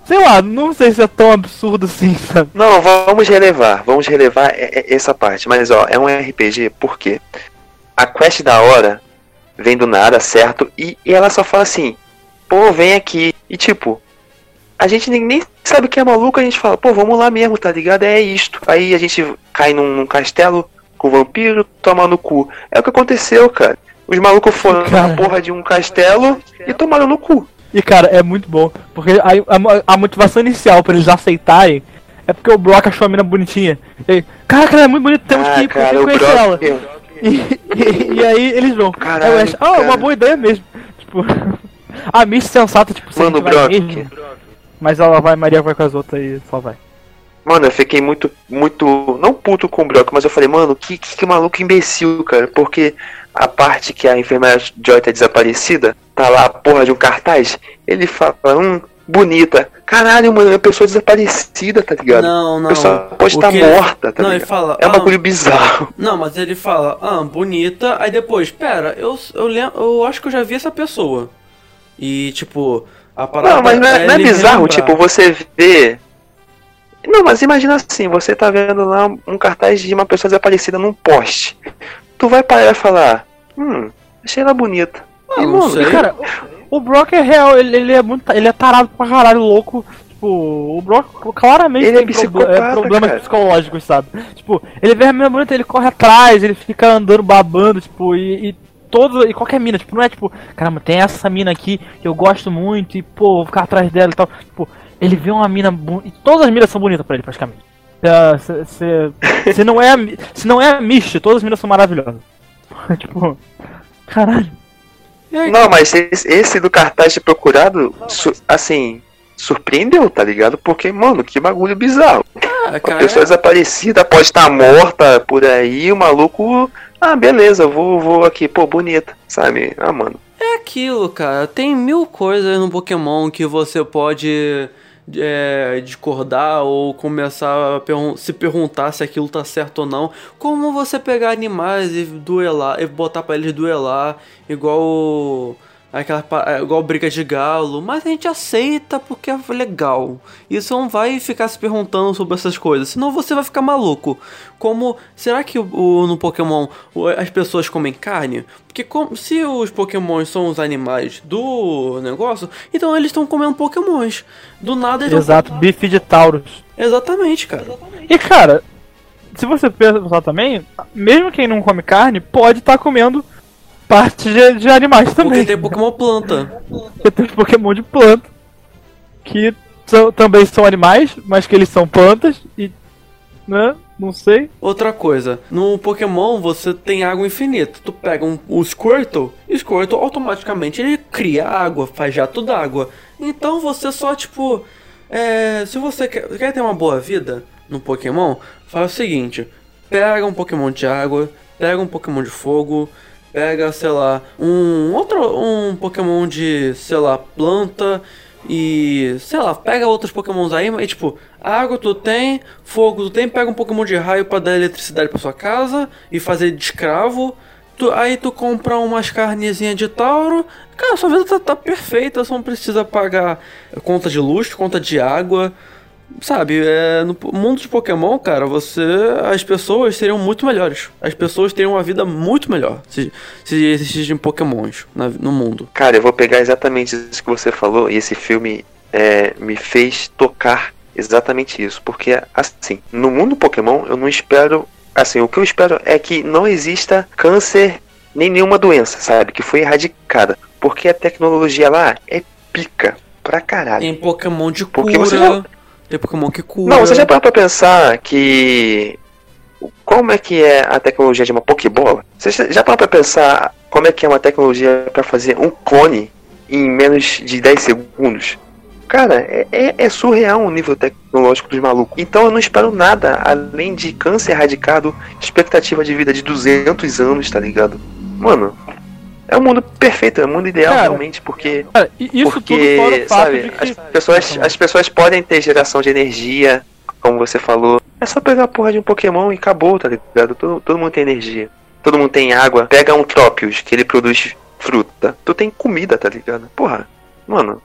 sei lá, não sei se é tão absurdo assim, sabe? Não, vamos relevar, vamos relevar essa parte. Mas ó, é um RPG porque a quest da hora vem do nada, certo? E, e ela só fala assim, pô, vem aqui. E tipo, a gente nem, nem sabe que é maluco, a gente fala, pô, vamos lá mesmo, tá ligado? É isto. Aí a gente cai num, num castelo com o vampiro, toma no cu. É o que aconteceu, cara. Os malucos foram Cara. na porra de um castelo e tomaram no cu. E cara, é muito bom, porque a, a, a motivação inicial pra eles aceitarem é porque o Brock achou a mina bonitinha. E, aí, Caraca, ela é muito bonita, temos que Ah, ir, porque cara, o conheço ela. Brock. E, aí eles vão. Caralho, Aí o Ash, ah, uma cara. boa ideia mesmo. Tipo, (laughs) a Miss sensata, tipo, se Mano, Brock. mesmo. Mas ela vai, Maria vai com as outras e só vai. Mano, eu fiquei muito, muito, não puto com o Brock, mas eu falei, mano, que, que, que maluco imbecil, cara. Porque a parte que a enfermeira Joy tá desaparecida, tá lá a porra de um cartaz, ele fala, hum, bonita. Caralho, mano, é uma pessoa desaparecida, tá ligado? Não, a não. pessoa pode estar ele- morta, tá Não, ele ligado? fala. É um ah, bagulho bizarro. Não, mas ele fala, ah, bonita, aí depois, pera, eu, eu, lem- eu acho que eu já vi essa pessoa. E, tipo, a parada Não, mas não é, não é ele bizarro, tipo, você vê. Não, mas imagina assim, você tá vendo lá um cartaz de uma pessoa desaparecida num poste. Tu vai parar e falar, hum, achei ela bonita. Ah, e, mano. Cara, o, Brock é real, ele, ele é muito. Ele é tarado pra caralho, louco. Tipo, o Brock claramente Ele é tem proble- psicopata, problemas cara. psicológicos, sabe? Tipo, ele vê a mina bonita, ele corre atrás, ele fica andando babando, tipo, e, e todo. E qualquer mina, tipo, não é tipo, caramba, tem essa mina aqui que eu gosto muito, e pô, vou ficar atrás dela e tal. Tipo, ele vê uma mina. E todas as minas são bonitas pra ele, praticamente. Se, se, se não é a, se não é a Mish, todas as minas são maravilhosas. (laughs) tipo, caralho. Não, mas esse, esse do cartaz de procurado, su- assim, surpreendeu, tá ligado? Porque, mano, que bagulho bizarro. Ah, A cara, pessoa desaparecida pode estar morta por aí, o maluco. Ah, beleza, vou, vou aqui, pô, bonita, sabe? Ah, mano. é aquilo, cara. Tem mil coisas no Pokémon que você pode é, discordar ou começar a pergun- se perguntar se aquilo tá certo ou não. Como você pegar animais e duelar, e botar pra eles duelar, igual aquela é, igual briga de galo, mas a gente aceita porque é legal. E você não vai ficar se perguntando sobre essas coisas, senão você vai ficar maluco. Como será que o, no Pokémon as pessoas comem carne? Porque com- se os Pokémons são os animais do negócio, então eles estão comendo Pokémons. Do nada eles tão- Exato, bife de Taurus. Exatamente, cara. E cara, se você pensar também, mesmo quem não come carne, pode estar comendo parte de, de animais também. Porque tem Pokémon planta. Porque tem Pokémon de planta. Que são- também são animais, mas que eles são plantas e. né? Não sei. Outra coisa, no Pokémon você tem água infinita. Tu pega um, o Squirtle, e o Squirtle automaticamente ele cria água, faz jato d'água. Então você só, tipo. É, se você quer, quer ter uma boa vida no Pokémon, faz o seguinte: pega um Pokémon de água, pega um Pokémon de fogo, pega, sei lá, um outro um Pokémon de, sei lá, planta e, sei lá, pega outros Pokémons aí, mas tipo, água tu tem, fogo tu tem, pega um Pokémon de raio pra dar eletricidade pra sua casa e fazer de escravo. Tu, aí tu compra umas carnezinhas de Tauro. Cara, sua vida tá, tá perfeita, só não precisa pagar conta de luz, conta de água. Sabe, é, no mundo de Pokémon, cara, você. As pessoas seriam muito melhores. As pessoas teriam uma vida muito melhor se, se existissem Pokémons na- no mundo. Cara, eu vou pegar exatamente isso que você falou e esse filme é, me fez tocar exatamente isso. Porque, assim, no mundo Pokémon eu não espero. Assim, o que eu espero é que não exista câncer nem nenhuma doença, sabe? Que foi erradicada. Porque a tecnologia lá é pica pra caralho. Tem Pokémon de cura. Porque você já- Tem Pokémon que cura. Não, você já parou pra pensar que. Como é que é a tecnologia de uma Pokébola? Você já- parou pra pensar como é que é uma tecnologia pra fazer um clone em menos de 10 segundos? Cara, é, é, é surreal o nível tecnológico dos malucos. Então eu não espero nada além de câncer erradicado, expectativa de vida de 200 anos, tá ligado? Mano, é o mundo perfeito, é o mundo ideal Cara, realmente, porque. Cara, isso tudo porque, fora o fato sabe, que. as, pessoas, as pessoas podem ter geração de energia, como você falou. É só pegar a porra de um Pokémon e acabou, tá ligado? Todo, todo mundo tem energia. Todo mundo tem água. Pega um Tropius, que ele produz fruta. Tu tem comida, tá ligado? Porra, mano.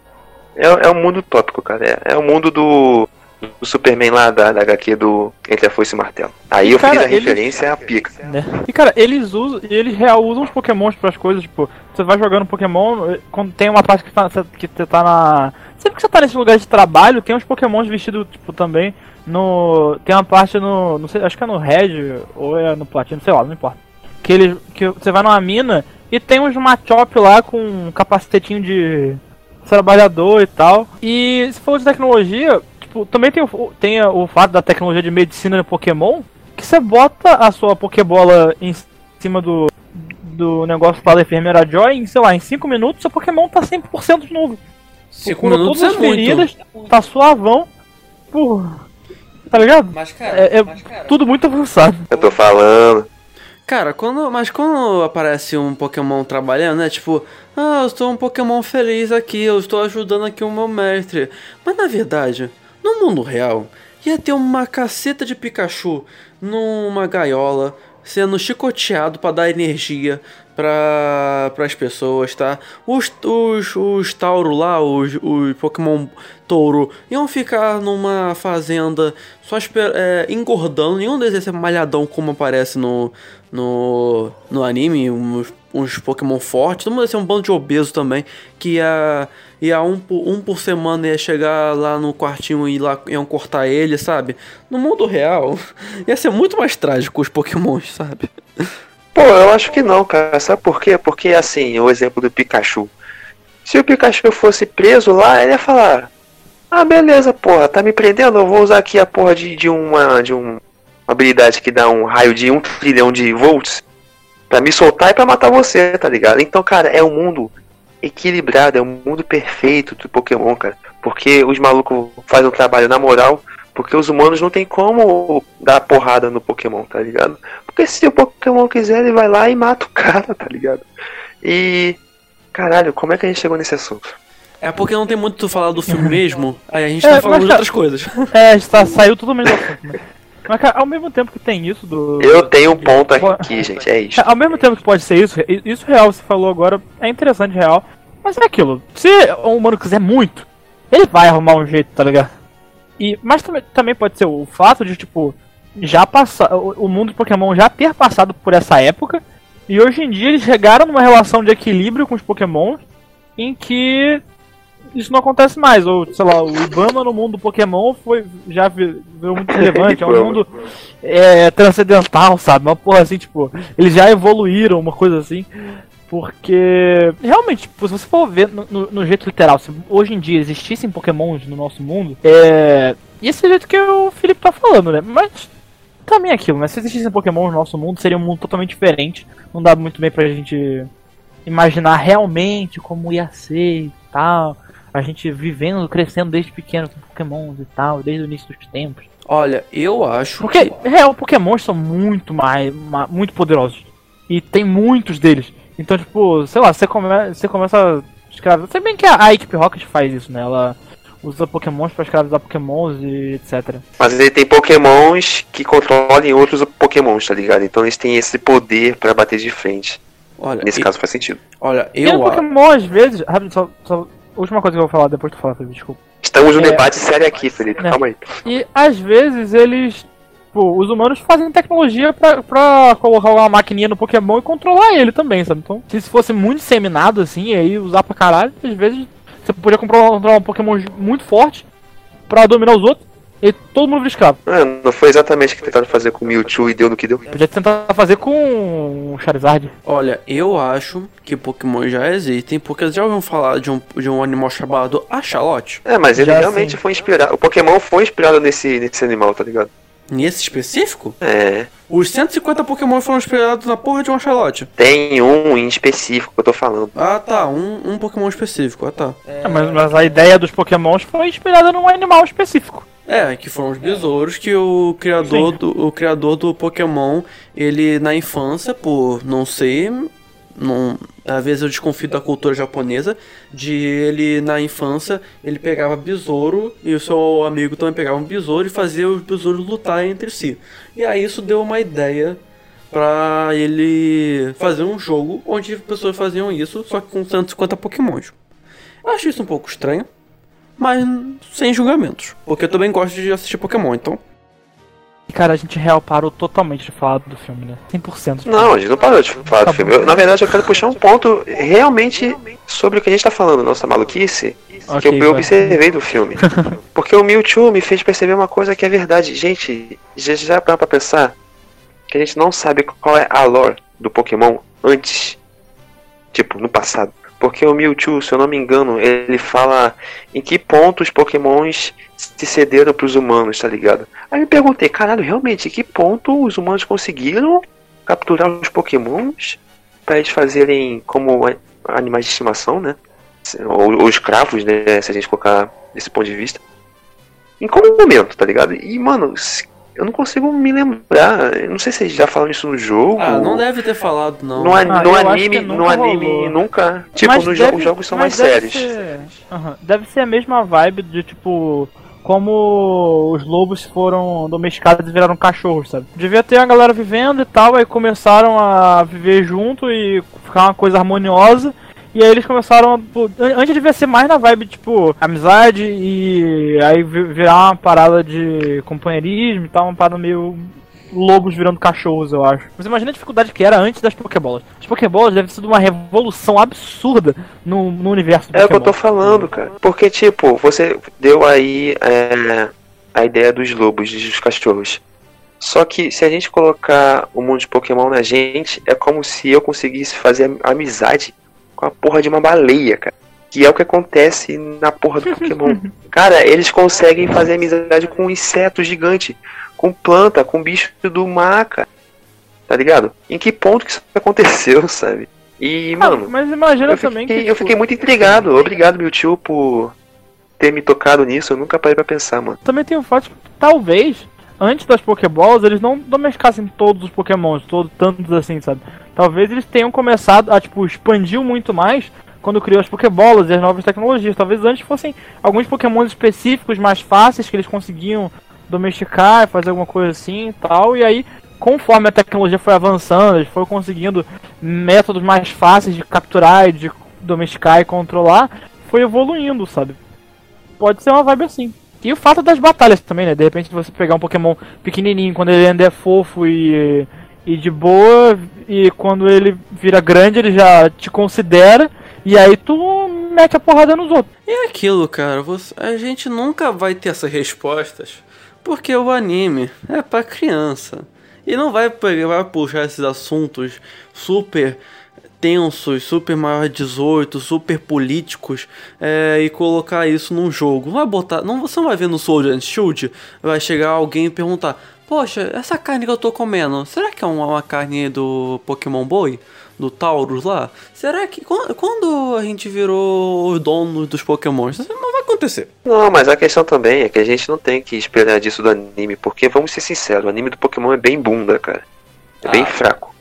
É, é o mundo utópico, cara. É, é o mundo do, do Superman lá da, da HQ do Entre a Foice e o Martelo. Aí eu Cara, fiz a eles- referência é a pica. né? E cara, eles usam, eles real usam os pokémons pras coisas, tipo, você vai jogando Pokémon, eh, quando tem uma parte que tá, que você tá na. Sempre que você tá nesse lugar de trabalho, tem uns pokémons vestidos, tipo, também. No. Tem uma parte no. Não sei, acho que é no Red ou é no Platino, sei lá, não importa. Que ele. Que você vai numa mina e tem uns Machop lá com um capacetinho de trabalhador e tal. E se for de tecnologia, tipo, também tem o, tem o fato da tecnologia de medicina no Pokémon, que você bota a sua Pokébola em cima do, do negócio lá da enfermeira Joy, em, sei lá, em 5 minutos seu Pokémon tá 100% de novo. Cinco Cura minutos todas é as feridas, muito. tá suavão. Porra. Tá ligado? Mas, cara, É, é tudo muito avançado. Eu tô falando. Cara, quando, mas quando aparece um Pokémon trabalhando, né? Tipo, ah, eu estou um Pokémon feliz aqui, eu estou ajudando aqui o meu mestre. Mas na verdade, no mundo real, ia ter uma caceta de Pikachu numa gaiola, sendo chicoteado para dar energia para as pessoas, tá? Os, os, os Tauro lá, os, os Pokémon Touro, iam ficar numa fazenda só é, engordando. Nenhum deles ia ser malhadão como aparece no, no, no anime. Uns, uns Pokémon fortes. Todo mundo ia ser um bando de obeso também. Que ia, ia um, por, um por semana ia chegar lá no quartinho e lá iam cortar ele, sabe? No mundo real, (laughs) ia ser muito mais trágico os Pokémons, sabe? Pô, eu acho que não, cara. Sabe por quê? Porque, assim, o exemplo do Pikachu. Se o Pikachu fosse preso lá, ele ia falar: Ah, beleza, porra, tá me prendendo? Eu vou usar aqui a porra de, de uma. de um, uma habilidade que dá um raio de um trilhão de volts pra me soltar e pra matar você, tá ligado? Então, cara, é um mundo equilibrado, é um mundo perfeito do Pokémon, cara. Porque os malucos fazem um trabalho na moral, porque os humanos não tem como dar porrada no Pokémon, tá ligado? Porque se o Pokémon quiser, ele vai lá e mata o cara, tá ligado? E. Caralho, como é que a gente chegou nesse assunto? É porque não tem muito o que falar do filme (laughs) mesmo. Aí a gente É, tá falando de cara- outras coisas. É, está, saiu totalmente do assunto. né? (laughs) Mas, cara, ao mesmo tempo que tem isso do. Eu tenho um ponto aqui, gente, é isso. Ao mesmo tempo que pode ser isso, isso real, você falou agora, é interessante real. Mas é aquilo, se o humano quiser muito, ele vai arrumar um jeito, tá ligado? E, mas também, também pode ser o fato de, tipo, já passar. O, o mundo de Pokémon já ter passado por essa época. E hoje em dia eles chegaram numa relação de equilíbrio com os Pokémon em que isso não acontece mais. Ou, sei lá, o Ibama no mundo do Pokémon foi, já vi- virou muito relevante. é um mundo é, transcendental, sabe? Uma porra assim, tipo, eles já evoluíram, uma coisa assim. Porque, realmente, tipo, se você for ver no, no- no jeito literal, se hoje em dia existissem pokémons no nosso mundo, é. E esse é o jeito que o Felipe tá falando, né? Mas também é aquilo, né? Se existissem pokémons no nosso mundo, seria um mundo totalmente diferente. Não dá muito bem pra gente imaginar realmente como ia ser e tal. A gente vivendo, crescendo desde pequeno com pokémons e tal, desde o início dos tempos. Olha, eu acho Porque, que. real, pokémons são muito mais, ma- muito poderosos. E tem muitos deles. Então, tipo, sei lá, você, come, você começa a escravizar. Se bem que a, a equipe Rocket faz isso, né? Ela usa pokémons pra escravizar pokémons e etc. Mas ele tem pokémons que controlem outros pokémons, tá ligado? Então eles têm esse poder pra bater de frente. Olha, Nesse e- caso faz sentido. olha, E eu acho. Pokémon, às vezes. Rápido, só, só. Última coisa que eu vou falar, depois tu fala, Felipe, desculpa. Estamos num É. debate sério aqui, Felipe. É. Calma aí. E às vezes eles. Tipo, os humanos fazem tecnologia pra, pra colocar uma maquininha no Pokémon e controlar ele também, sabe? Então, se isso fosse muito disseminado assim, e aí usar pra caralho, às vezes você podia comprar- controlar um Pokémon muito forte pra dominar os outros e todo mundo vira escravo. Ah, não foi exatamente o que tentaram fazer com o Mewtwo e deu no que deu. Podia tentar fazer com o Charizard. Olha, eu acho que Pokémon já existem, porque vocês já ouviram falar de um, de um animal chamado Axolote? É, mas ele Já realmente sim. foi inspirado. O Pokémon foi inspirado nesse, nesse animal, tá ligado? Nesse específico? É. Os 150 Pokémon foram inspirados na porra de um Axolote. Tem um em específico que eu tô falando. Ah, tá. Um, um Pokémon específico. Ah, tá. É, mas, mas a ideia dos pokémons foi inspirada num animal específico. É, que foram os besouros que o criador Sim. do, o criador do Pokémon, ele na infância, por não sei, não, às vezes eu desconfio da cultura japonesa, de ele na infância, ele pegava besouro e o seu amigo também pegava um besouro e fazia os besouros lutarem entre si. E aí isso deu uma ideia pra ele fazer um jogo onde as pessoas faziam isso, só que com 150 Pokémons. Eu acho isso um pouco estranho, mas sem julgamentos, porque eu também gosto de assistir Pokémon, então. E cara, a gente real parou totalmente de falar do filme, né? 100%. Não, a gente não parou de falar Tá do filme. bom. Eu, na verdade, eu quero puxar um ponto realmente sobre o que a gente tá falando, nossa maluquice, que eu, eu vai. observei do filme. (laughs) Porque o Mewtwo me fez perceber uma coisa que é verdade. Gente, já, já parou pra pensar que a gente não sabe qual é a lore do Pokémon antes, tipo, no passado. Porque o Mewtwo, se eu não me engano, ele fala em que ponto os Pokémons se cederam pros humanos, tá ligado? Aí eu perguntei, caralho, realmente, em que ponto os humanos conseguiram capturar os Pokémons para eles fazerem como animais de estimação, né? Ou, ou escravos, né? Se a gente colocar desse ponto de vista. Em qual momento, tá ligado? E, mano, eu não consigo me lembrar. Eu não sei se eles já falaram isso no jogo. Ah, não deve ter falado, não. No, an- Ah, no anime, no anime rolou. nunca. Tipo, Mas nos deve- jogos, os jogos são mais deve sérios. ser- Aham, Deve ser a mesma vibe de tipo. Como os lobos foram domesticados e viraram cachorros, sabe? Devia ter a galera vivendo e tal, aí começaram a viver junto e ficar uma coisa harmoniosa. E aí eles começaram. a, Antes devia ser mais na vibe, tipo, amizade e aí vi- virar uma parada de companheirismo e tal, uma parada meio lobos virando cachorros, eu acho. Mas imagina a dificuldade que era antes das Pokébolas. As Pokébolas devem ter sido uma revolução absurda no, no universo do É o que eu tô falando, cara. Porque, tipo, você deu aí é, a ideia dos lobos, dos cachorros. Só que se a gente colocar o mundo de Pokémon na gente, é como se eu conseguisse fazer am- amizade com a porra de uma baleia, cara. Que é o que acontece na porra do Pokémon. (laughs) cara, eles conseguem fazer amizade com um inseto gigante, com planta, com bicho do mar, cara. Tá ligado? Em que ponto que isso aconteceu, (laughs) sabe? E, Ah, mano. mas imagina Eu também fiquei, que. eu tipo, fiquei muito intrigado. Obrigado, meu tio, por ter me tocado nisso. Eu nunca parei pra pensar, mano. Também tem o fato de que talvez, antes das Pokéballs, eles não domesticassem todos os Pokémons, todos, tantos assim, sabe? Talvez eles tenham começado a, tipo, expandir muito mais quando criou as Pokébolas e as novas tecnologias. Talvez antes fossem alguns Pokémons específicos mais fáceis que eles conseguiam domesticar, fazer alguma coisa assim e tal. E aí, conforme a tecnologia foi avançando, eles foram conseguindo métodos mais fáceis de capturar e de domesticar e controlar, foi evoluindo, sabe? Pode ser uma vibe assim. E o fato das batalhas também, né? De repente você pegar um Pokémon pequenininho quando ele ainda é fofo e, e de boa, e quando ele vira grande ele já te considera, e aí tu mete a porrada nos outros. E é aquilo, cara, você- a gente nunca vai ter essas respostas, porque o anime é pra criança. E não vai, vai puxar esses assuntos super tensos, super maior 18, super políticos, é, e colocar isso num jogo. Vai botar. Não, você não vai ver no and Shield, vai chegar alguém e perguntar. Poxa, essa carne que eu tô comendo, será que é uma, carne do Pokémon Boy? Do Taurus lá? Será que. Quando, a gente virou os donos dos Pokémon? Isso não vai acontecer. Não, mas a questão também é que a gente não tem que esperar disso do anime. Porque, vamos ser sinceros, o anime do Pokémon é bem bunda, cara. É bem Ah. fraco.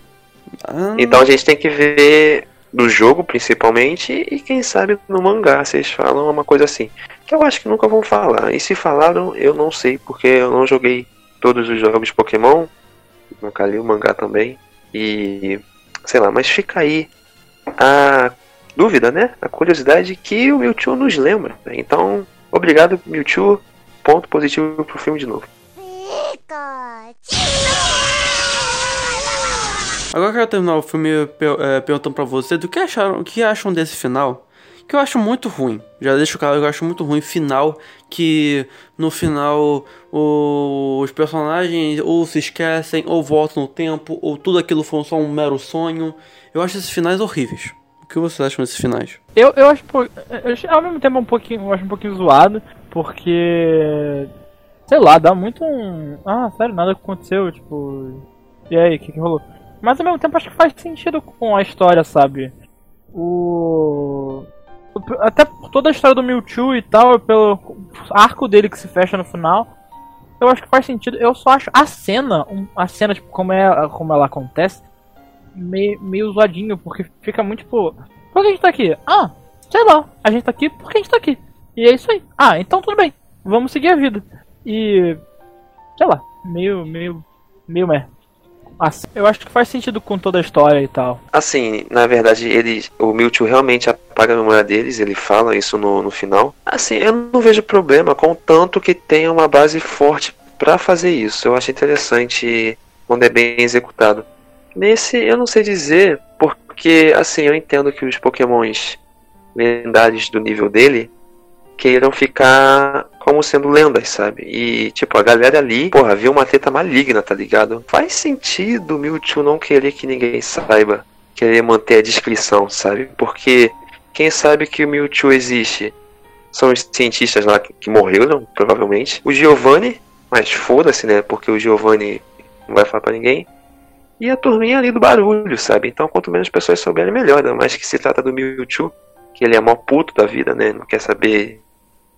Ah, Então a gente tem que ver do jogo, principalmente, e quem sabe no mangá, eles falam uma coisa assim. Que eu acho que nunca vão falar. E se falaram, eu não sei, porque eu não joguei todos os jogos Pokémon. Nunca li o mangá também. E. sei lá, mas fica aí a dúvida, né? A curiosidade que o Mewtwo nos lembra. Então, obrigado, Mewtwo. Ponto positivo pro filme de novo. Agora eu quero terminar o filme é, perguntando pra você do que acharam, o que acham desse final. Que eu acho muito ruim. Já deixo claro que eu acho muito ruim final que no final os personagens ou se esquecem ou voltam no tempo ou tudo aquilo foi só um mero sonho. Eu acho esses finais horríveis. O que vocês acham desses finais? Eu, eu acho, eu acho- ao mesmo tempo um pouquinho, eu acho um pouquinho zoado, porque Sei lá, dá muito um. Ah, sério, nada aconteceu, tipo. E aí, o que, que rolou? Mas ao mesmo tempo acho que faz sentido com a história, sabe? O- Até por toda a história do Mewtwo e tal, pelo arco dele que se fecha no final. Eu acho que faz sentido. Eu só acho a cena, a cena, tipo, como, é, como ela acontece, meio, meio zoadinho, porque fica muito tipo. Por que a gente tá aqui? Ah, sei lá, a gente tá aqui porque a gente tá aqui. E é isso aí. Ah, então tudo bem. Vamos seguir a vida. E. Sei lá, meio. meio. meio meh. Assim, eu acho que faz sentido com toda a história e tal. Assim, na verdade, ele, o Mewtwo realmente apaga a memória deles, ele fala isso no, no final. Assim, eu não vejo problema, contanto que tenha uma base forte pra fazer isso. Eu acho interessante quando é bem executado. Nesse, eu não sei dizer, porque, assim, eu entendo que os pokémons lendários do nível dele queiram ficar como sendo lendas, sabe? E, tipo, a galera ali, porra, viu uma treta maligna, tá ligado? Faz sentido o Mewtwo não querer que ninguém saiba, querer manter a descrição, sabe? Porque quem sabe que o Mewtwo existe são os cientistas lá que, que morreram, provavelmente. O Giovanni, mas foda-se, né? Porque o Giovanni não vai falar pra ninguém. E a turminha ali do barulho, sabe? Então, quanto menos pessoas souberem, melhor. Ainda mais que se trata do Mewtwo, que ele é mó puto da vida, né? Não quer saber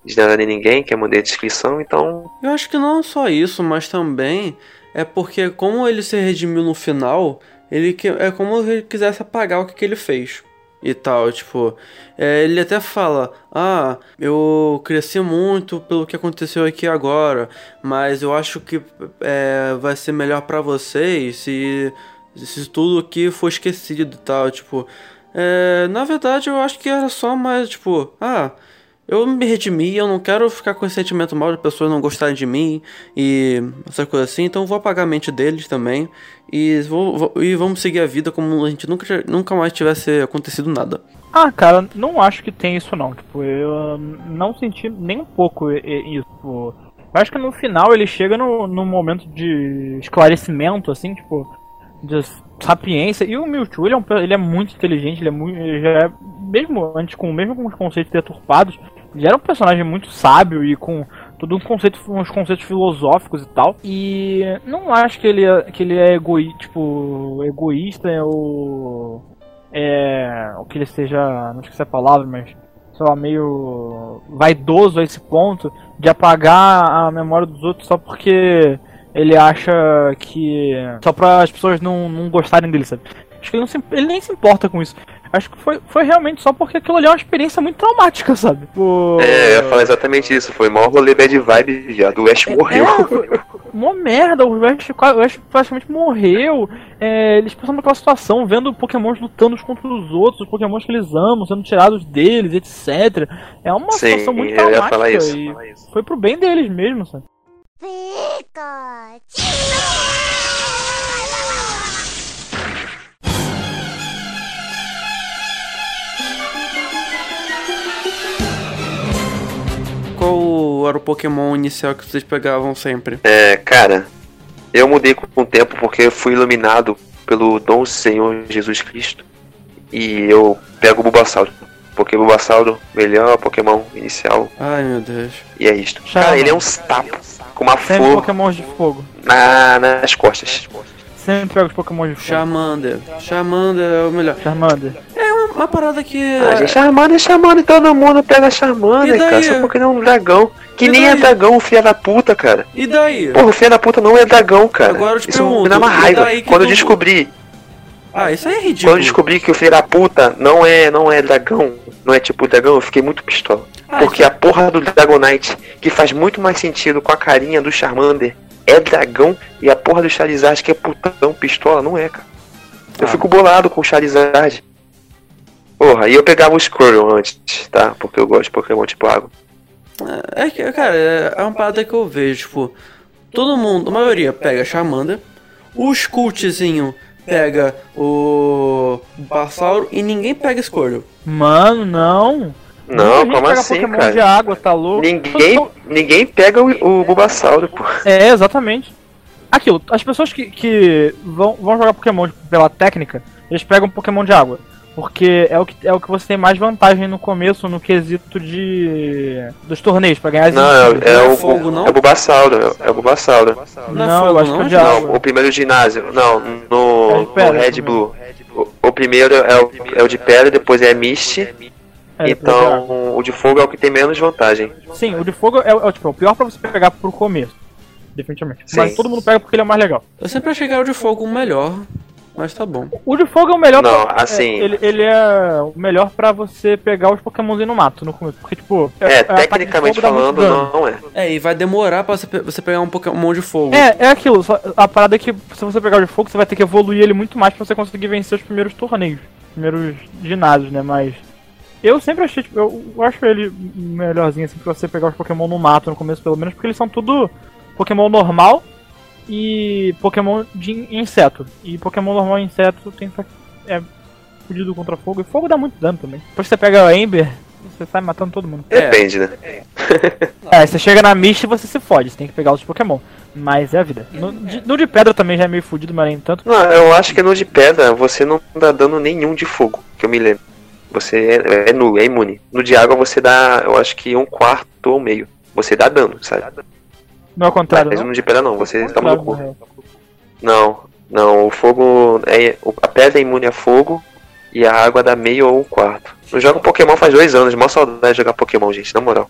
de nada nem ninguém, quer mandar a descrição, então. Eu acho que não só isso, mas também é porque como ele se redimiu no final, ele que- é como se ele quisesse apagar o que, que ele fez. E tal, tipo, é, ele até fala: Ah, eu cresci muito pelo que aconteceu aqui agora, mas eu acho que é, vai ser melhor pra vocês se, se tudo aqui for esquecido e tal. Tipo, é, na verdade eu acho que era só mais, tipo, ah, eu me redimi, eu não quero ficar com esse sentimento mal de pessoas não gostarem de mim e essa coisa assim, então vou apagar a mente deles também e, vou, vou- e vamos seguir a vida como a gente nunca, nunca mais tivesse acontecido nada. Ah, cara, não acho que tem isso não. Tipo, eu não senti nem um pouco isso. Tipo, eu acho que no final ele chega no, no momento de esclarecimento, assim, tipo, de sapiência. E o Mewtwo, ele é, um ele é muito inteligente, ele é muito. Ele já é, mesmo antes, com, mesmo com os conceitos deturpados, ele era um personagem muito sábio e com todo um conceito, uns conceitos filosóficos e tal. E não acho que ele é, que ele é egoi, tipo, egoísta ou é, o que ele seja, não esqueci a palavra, mas sei lá, meio vaidoso a esse ponto de apagar a memória dos outros só porque ele acha que só para as pessoas não, não gostarem dele, sabe? Acho que ele, não se- ele nem se importa com isso. Acho que foi, foi realmente só porque aquilo ali é uma experiência muito traumática, sabe? Pô... É, eu ia falar exatamente isso. Foi o maior rolê bad vibe, viado. O Ash morreu. É, foi- mó merda, o Ash, qua- o Ash praticamente morreu. É, eles passando aquela situação, vendo Pokémons lutando uns contra os outros, os Pokémons que eles amam, sendo tirados deles, etc. É uma Sim, situação muito eu ia traumática falar isso. e foi pro bem deles mesmo, sabe? Qual era o Pokémon inicial que vocês pegavam sempre? É, cara, eu mudei com o tempo porque fui iluminado pelo Dom Senhor Jesus Cristo. E eu pego o Bulbasauro. Porque o Bulbasauro, melhor Pokémon inicial. Ai meu Deus. E é isto. Charmander. Cara, ele é um sapo com uma Sempre flor Pokémons de fogo. na, nas costas. Sempre pega os Pokémons de fogo. Charmander. Charmander é o melhor. Charmander. É uma, uma parada que. Ah, gente, Charmander, Charmander, todo mundo pega Charmander, daí? cara. Só porque ele é um dragão. Que E nem daí? é dragão, o filho da puta, cara. E daí? Porra, o filho da puta não é dragão, cara. Agora eu te Isso pergunto, me dá uma raiva. Quando eu tu- descobri Ah, isso aí é Quando eu ridículo. descobri que o filho da puta não é, não é dragão, não é tipo dragão, eu fiquei muito pistola. Ah, Porque a porra do Dragonite, que faz muito mais sentido com a carinha do Charmander, é dragão, e a porra do Charizard, que é putão, pistola, não é, cara. Eu Ah. fico bolado com o Charizard. Porra, e eu pegava o Squirtle antes, tá? Porque eu gosto de Pokémon tipo água. É que, cara, é é uma parada que eu vejo, tipo, todo mundo, a maioria pega Charmander, o Scultzinho pega o Bassauro e ninguém pega Squirtle. Mano, não. Não, como pega assim, Pokémon cara? de água, tá louco? Ninguém, ninguém pega o, o Bulbasauro, pô. É, exatamente. Aquilo, as pessoas que, que vão, vão jogar Pokémon pela técnica, eles pegam Pokémon de água. Porque é o que, é o que você tem mais vantagem no começo, no quesito de. dos torneios, pra ganhar as Não, é, é Não é o, fogo, não? é o Bulbasauro, é o Bulbasauro. Não é eu acho que é de gente? água. Não, o primeiro ginásio. Não, É no, no Red. Blue. O, o primeiro é o, é o de pedra, depois é Mist. É. Então, o de fogo é o que tem menos vantagem. Sim, o de fogo é, o- é o tipo, é o pior pra você pegar pro começo. Definitivamente. Sim. Mas todo mundo pega porque ele é o mais legal. Eu sempre achei que era o de fogo o melhor, mas tá bom. O de fogo é o melhor Não, pra, assim- é, ele, ele é o melhor pra você pegar os pokémons no mato no começo. Porque, tipo. É, ataque de tecnicamente falando, não é. É, e vai demorar pra você, pe- você pegar um Pokémon de fogo. É, é aquilo, só- a parada é que se você pegar o de fogo, você vai ter que evoluir ele muito mais pra você conseguir vencer os primeiros torneios, os primeiros ginásios, né? Mas eu sempre achei, tipo, eu, eu acho ele melhorzinho assim pra você pegar os Pokémon no mato no começo, pelo menos, porque eles são tudo Pokémon normal e Pokémon de inseto. E Pokémon normal e inseto tem é fudido contra fogo, e fogo dá muito dano também. Depois que você pega a Ember, você sai matando todo mundo. É. Depende, né? (laughs) É, você chega na Mist e você se fode, você tem que pegar os Pokémon. Mas é a vida. No de, no de pedra também já é meio fudido, mas nem tanto. Não, eu acho que no de pedra você não dá dano nenhum de fogo, que eu me lembro. Você é, é nulo, é imune. No de água você dá, eu acho que um quarto ou meio. Você dá dano, sabe? Não é o contrário, Mas não? no de pedra não, você no Contrário, na cu. real. Não, não, o fogo é. A pedra é imune a fogo e a água dá meio ou um quarto. Eu jogo Pokémon faz dois anos, mó saudade de jogar Pokémon, gente, na moral.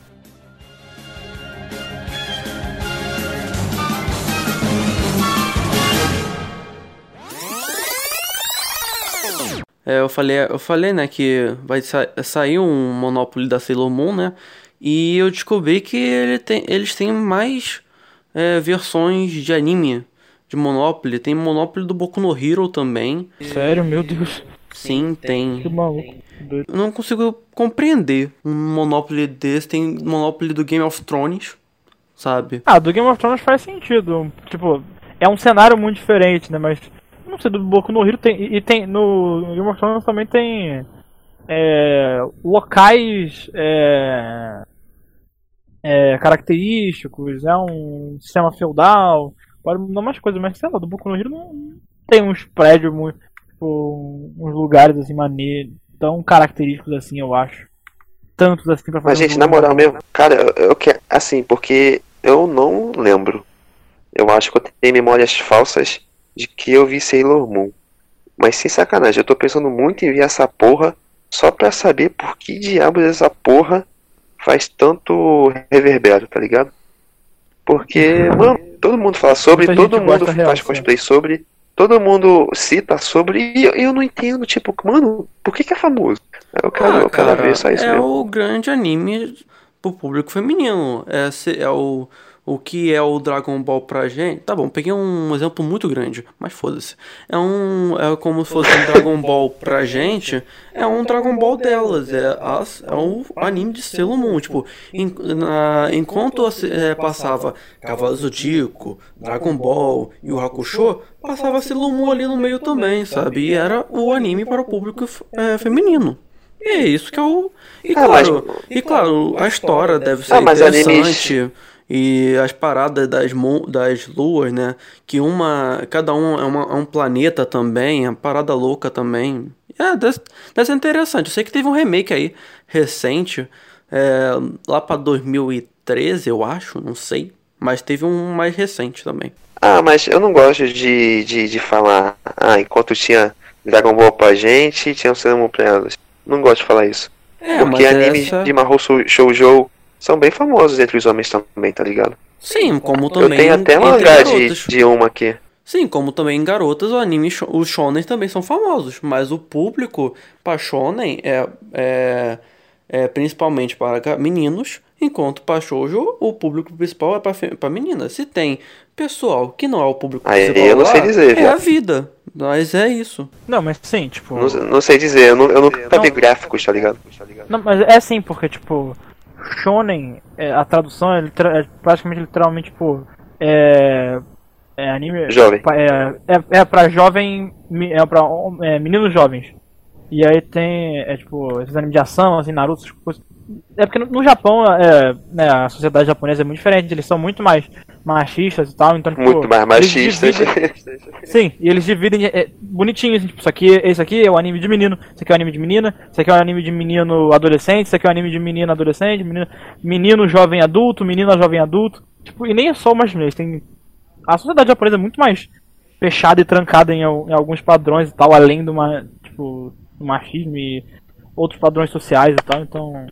É, eu falei, eu falei, né, que vai sa- sair um Monopoly da Sailor Moon, né? E eu descobri que ele tem, eles têm mais é, versões de anime de Monopoly. Tem Monopoly do Boku no Hero também. Sério, meu Deus. Sim, Que tem. maluco. Doido. Eu não consigo compreender um Monopoly desse. Tem Monopoly do Game of Thrones, sabe? Ah, do Game of Thrones faz sentido. Tipo, é um cenário muito diferente, né? Mas. Não sei, do Boku no Hero tem. E, e tem. No Game of Thrones também tem. É, locais. É, é, característicos, é um sistema feudal. Pode mudar mais coisas, mas sei lá, do Boku no Hero não não tem uns prédios muito. Tipo, uns lugares assim maneiros, tão característicos assim, eu acho. Tantos assim pra fazer. Mas, gente, na moral mesmo, cara, eu, eu quero. Assim, porque eu não lembro. Eu acho que eu tenho memórias falsas de que eu vi Sailor Moon. Mas sem sacanagem, eu tô pensando muito em ver essa porra só pra saber por que diabos essa porra faz tanto reverbero, tá ligado? Porque, mano, todo mundo fala sobre, Muita todo mundo real, faz sim. cosplay sobre, todo mundo cita sobre, e eu, eu não entendo, tipo, mano, por que que é famoso? Eu quero, eu quero ver só isso é mesmo. o grande anime pro público feminino. É, é o, o que é o Dragon Ball pra gente. Tá bom, peguei um exemplo muito grande, mas foda-se. É um. É como se fosse um Dragon Ball pra gente. É um Dragon Ball delas. É, as, é um anime de Sailor Moon. Tipo, na- enquanto é, passava Cavalo Zodíaco, Dragon Ball e o Hakusho, passava Sailor Moon ali no meio também, sabe? E era o anime para o público é, feminino. E é isso que é o. E Ah, mas- claro, e claro, a história deve ser Ah, mas interessante. E as paradas das, das luas, né? Que uma. Cada um é, uma- é um planeta também, é uma parada louca também. É, deve, deve ser interessante. Eu sei que teve um remake aí recente, é, lá pra 2013, eu acho, não sei. Mas teve um mais recente também. Ah, mas eu não gosto de, de, de falar, ah, enquanto tinha Dragon Ball pra gente, tinha o Moon pra elas. Não gosto de falar isso. É, Porque mas animes essa- de Mahou Shou- Shoujo são bem famosos entre os homens também, tá ligado? Sim, como também. eu tenho até entre mangá de, uma aqui. Sim, como também em garotas, o anime, os shonen também são famosos, mas o público para shonen é, é, é principalmente para meninos, enquanto para shoujo o público principal é para meninas. Se tem pessoal que não é o público Aí principal eu não lá, sei dizer, é viu? a vida, mas é isso. Não, mas sim, tipo. Não, não sei dizer, eu, nu- eu nunca Não. vi gráficos, tá ligado? Não, mas é assim, porque, tipo, Shonen, é, a tradução é, é praticamente literalmente, tipo, é. É anime. Jovem. É, é, é pra jovem. É pra é, meninos jovens. E aí tem, é tipo, esses animes de ação, assim, Naruto, essas coisas. É porque no, Japão, é, né, a sociedade japonesa é muito diferente, eles são muito mais machistas e tal, então tipo, Muito mais machistas. dividem- (laughs) Sim, e eles dividem é, bonitinho, assim, tipo, isso aqui, esse aqui é o anime de menino, esse aqui é o anime de menina, esse aqui é o anime de menino adolescente, esse aqui é o anime de menino adolescente, menino, menino jovem adulto, menina jovem adulto. Tipo, e nem é só o masculino, eles têm. A sociedade japonesa é muito mais fechada e trancada em, em alguns padrões e tal, além tipo, do machismo e outros padrões sociais e tal, então.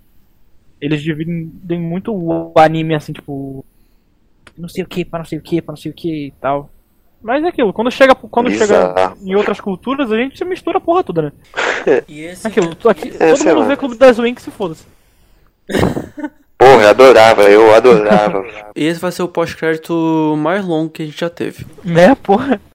Eles dividem muito o anime assim, tipo. Não sei o que, pra não sei o que, pra não sei o que e tal. Mas é aquilo, quando chega, quando chega em outras culturas, a gente mistura a porra toda, né? (laughs) E esse Aquilo, tô aqui, É, todo sei mundo lá. vê Clube das Wings se foda-se. (laughs) Porra, eu adorava, eu adorava. E esse vai ser o pós-crédito mais longo que a gente já teve. Né, porra?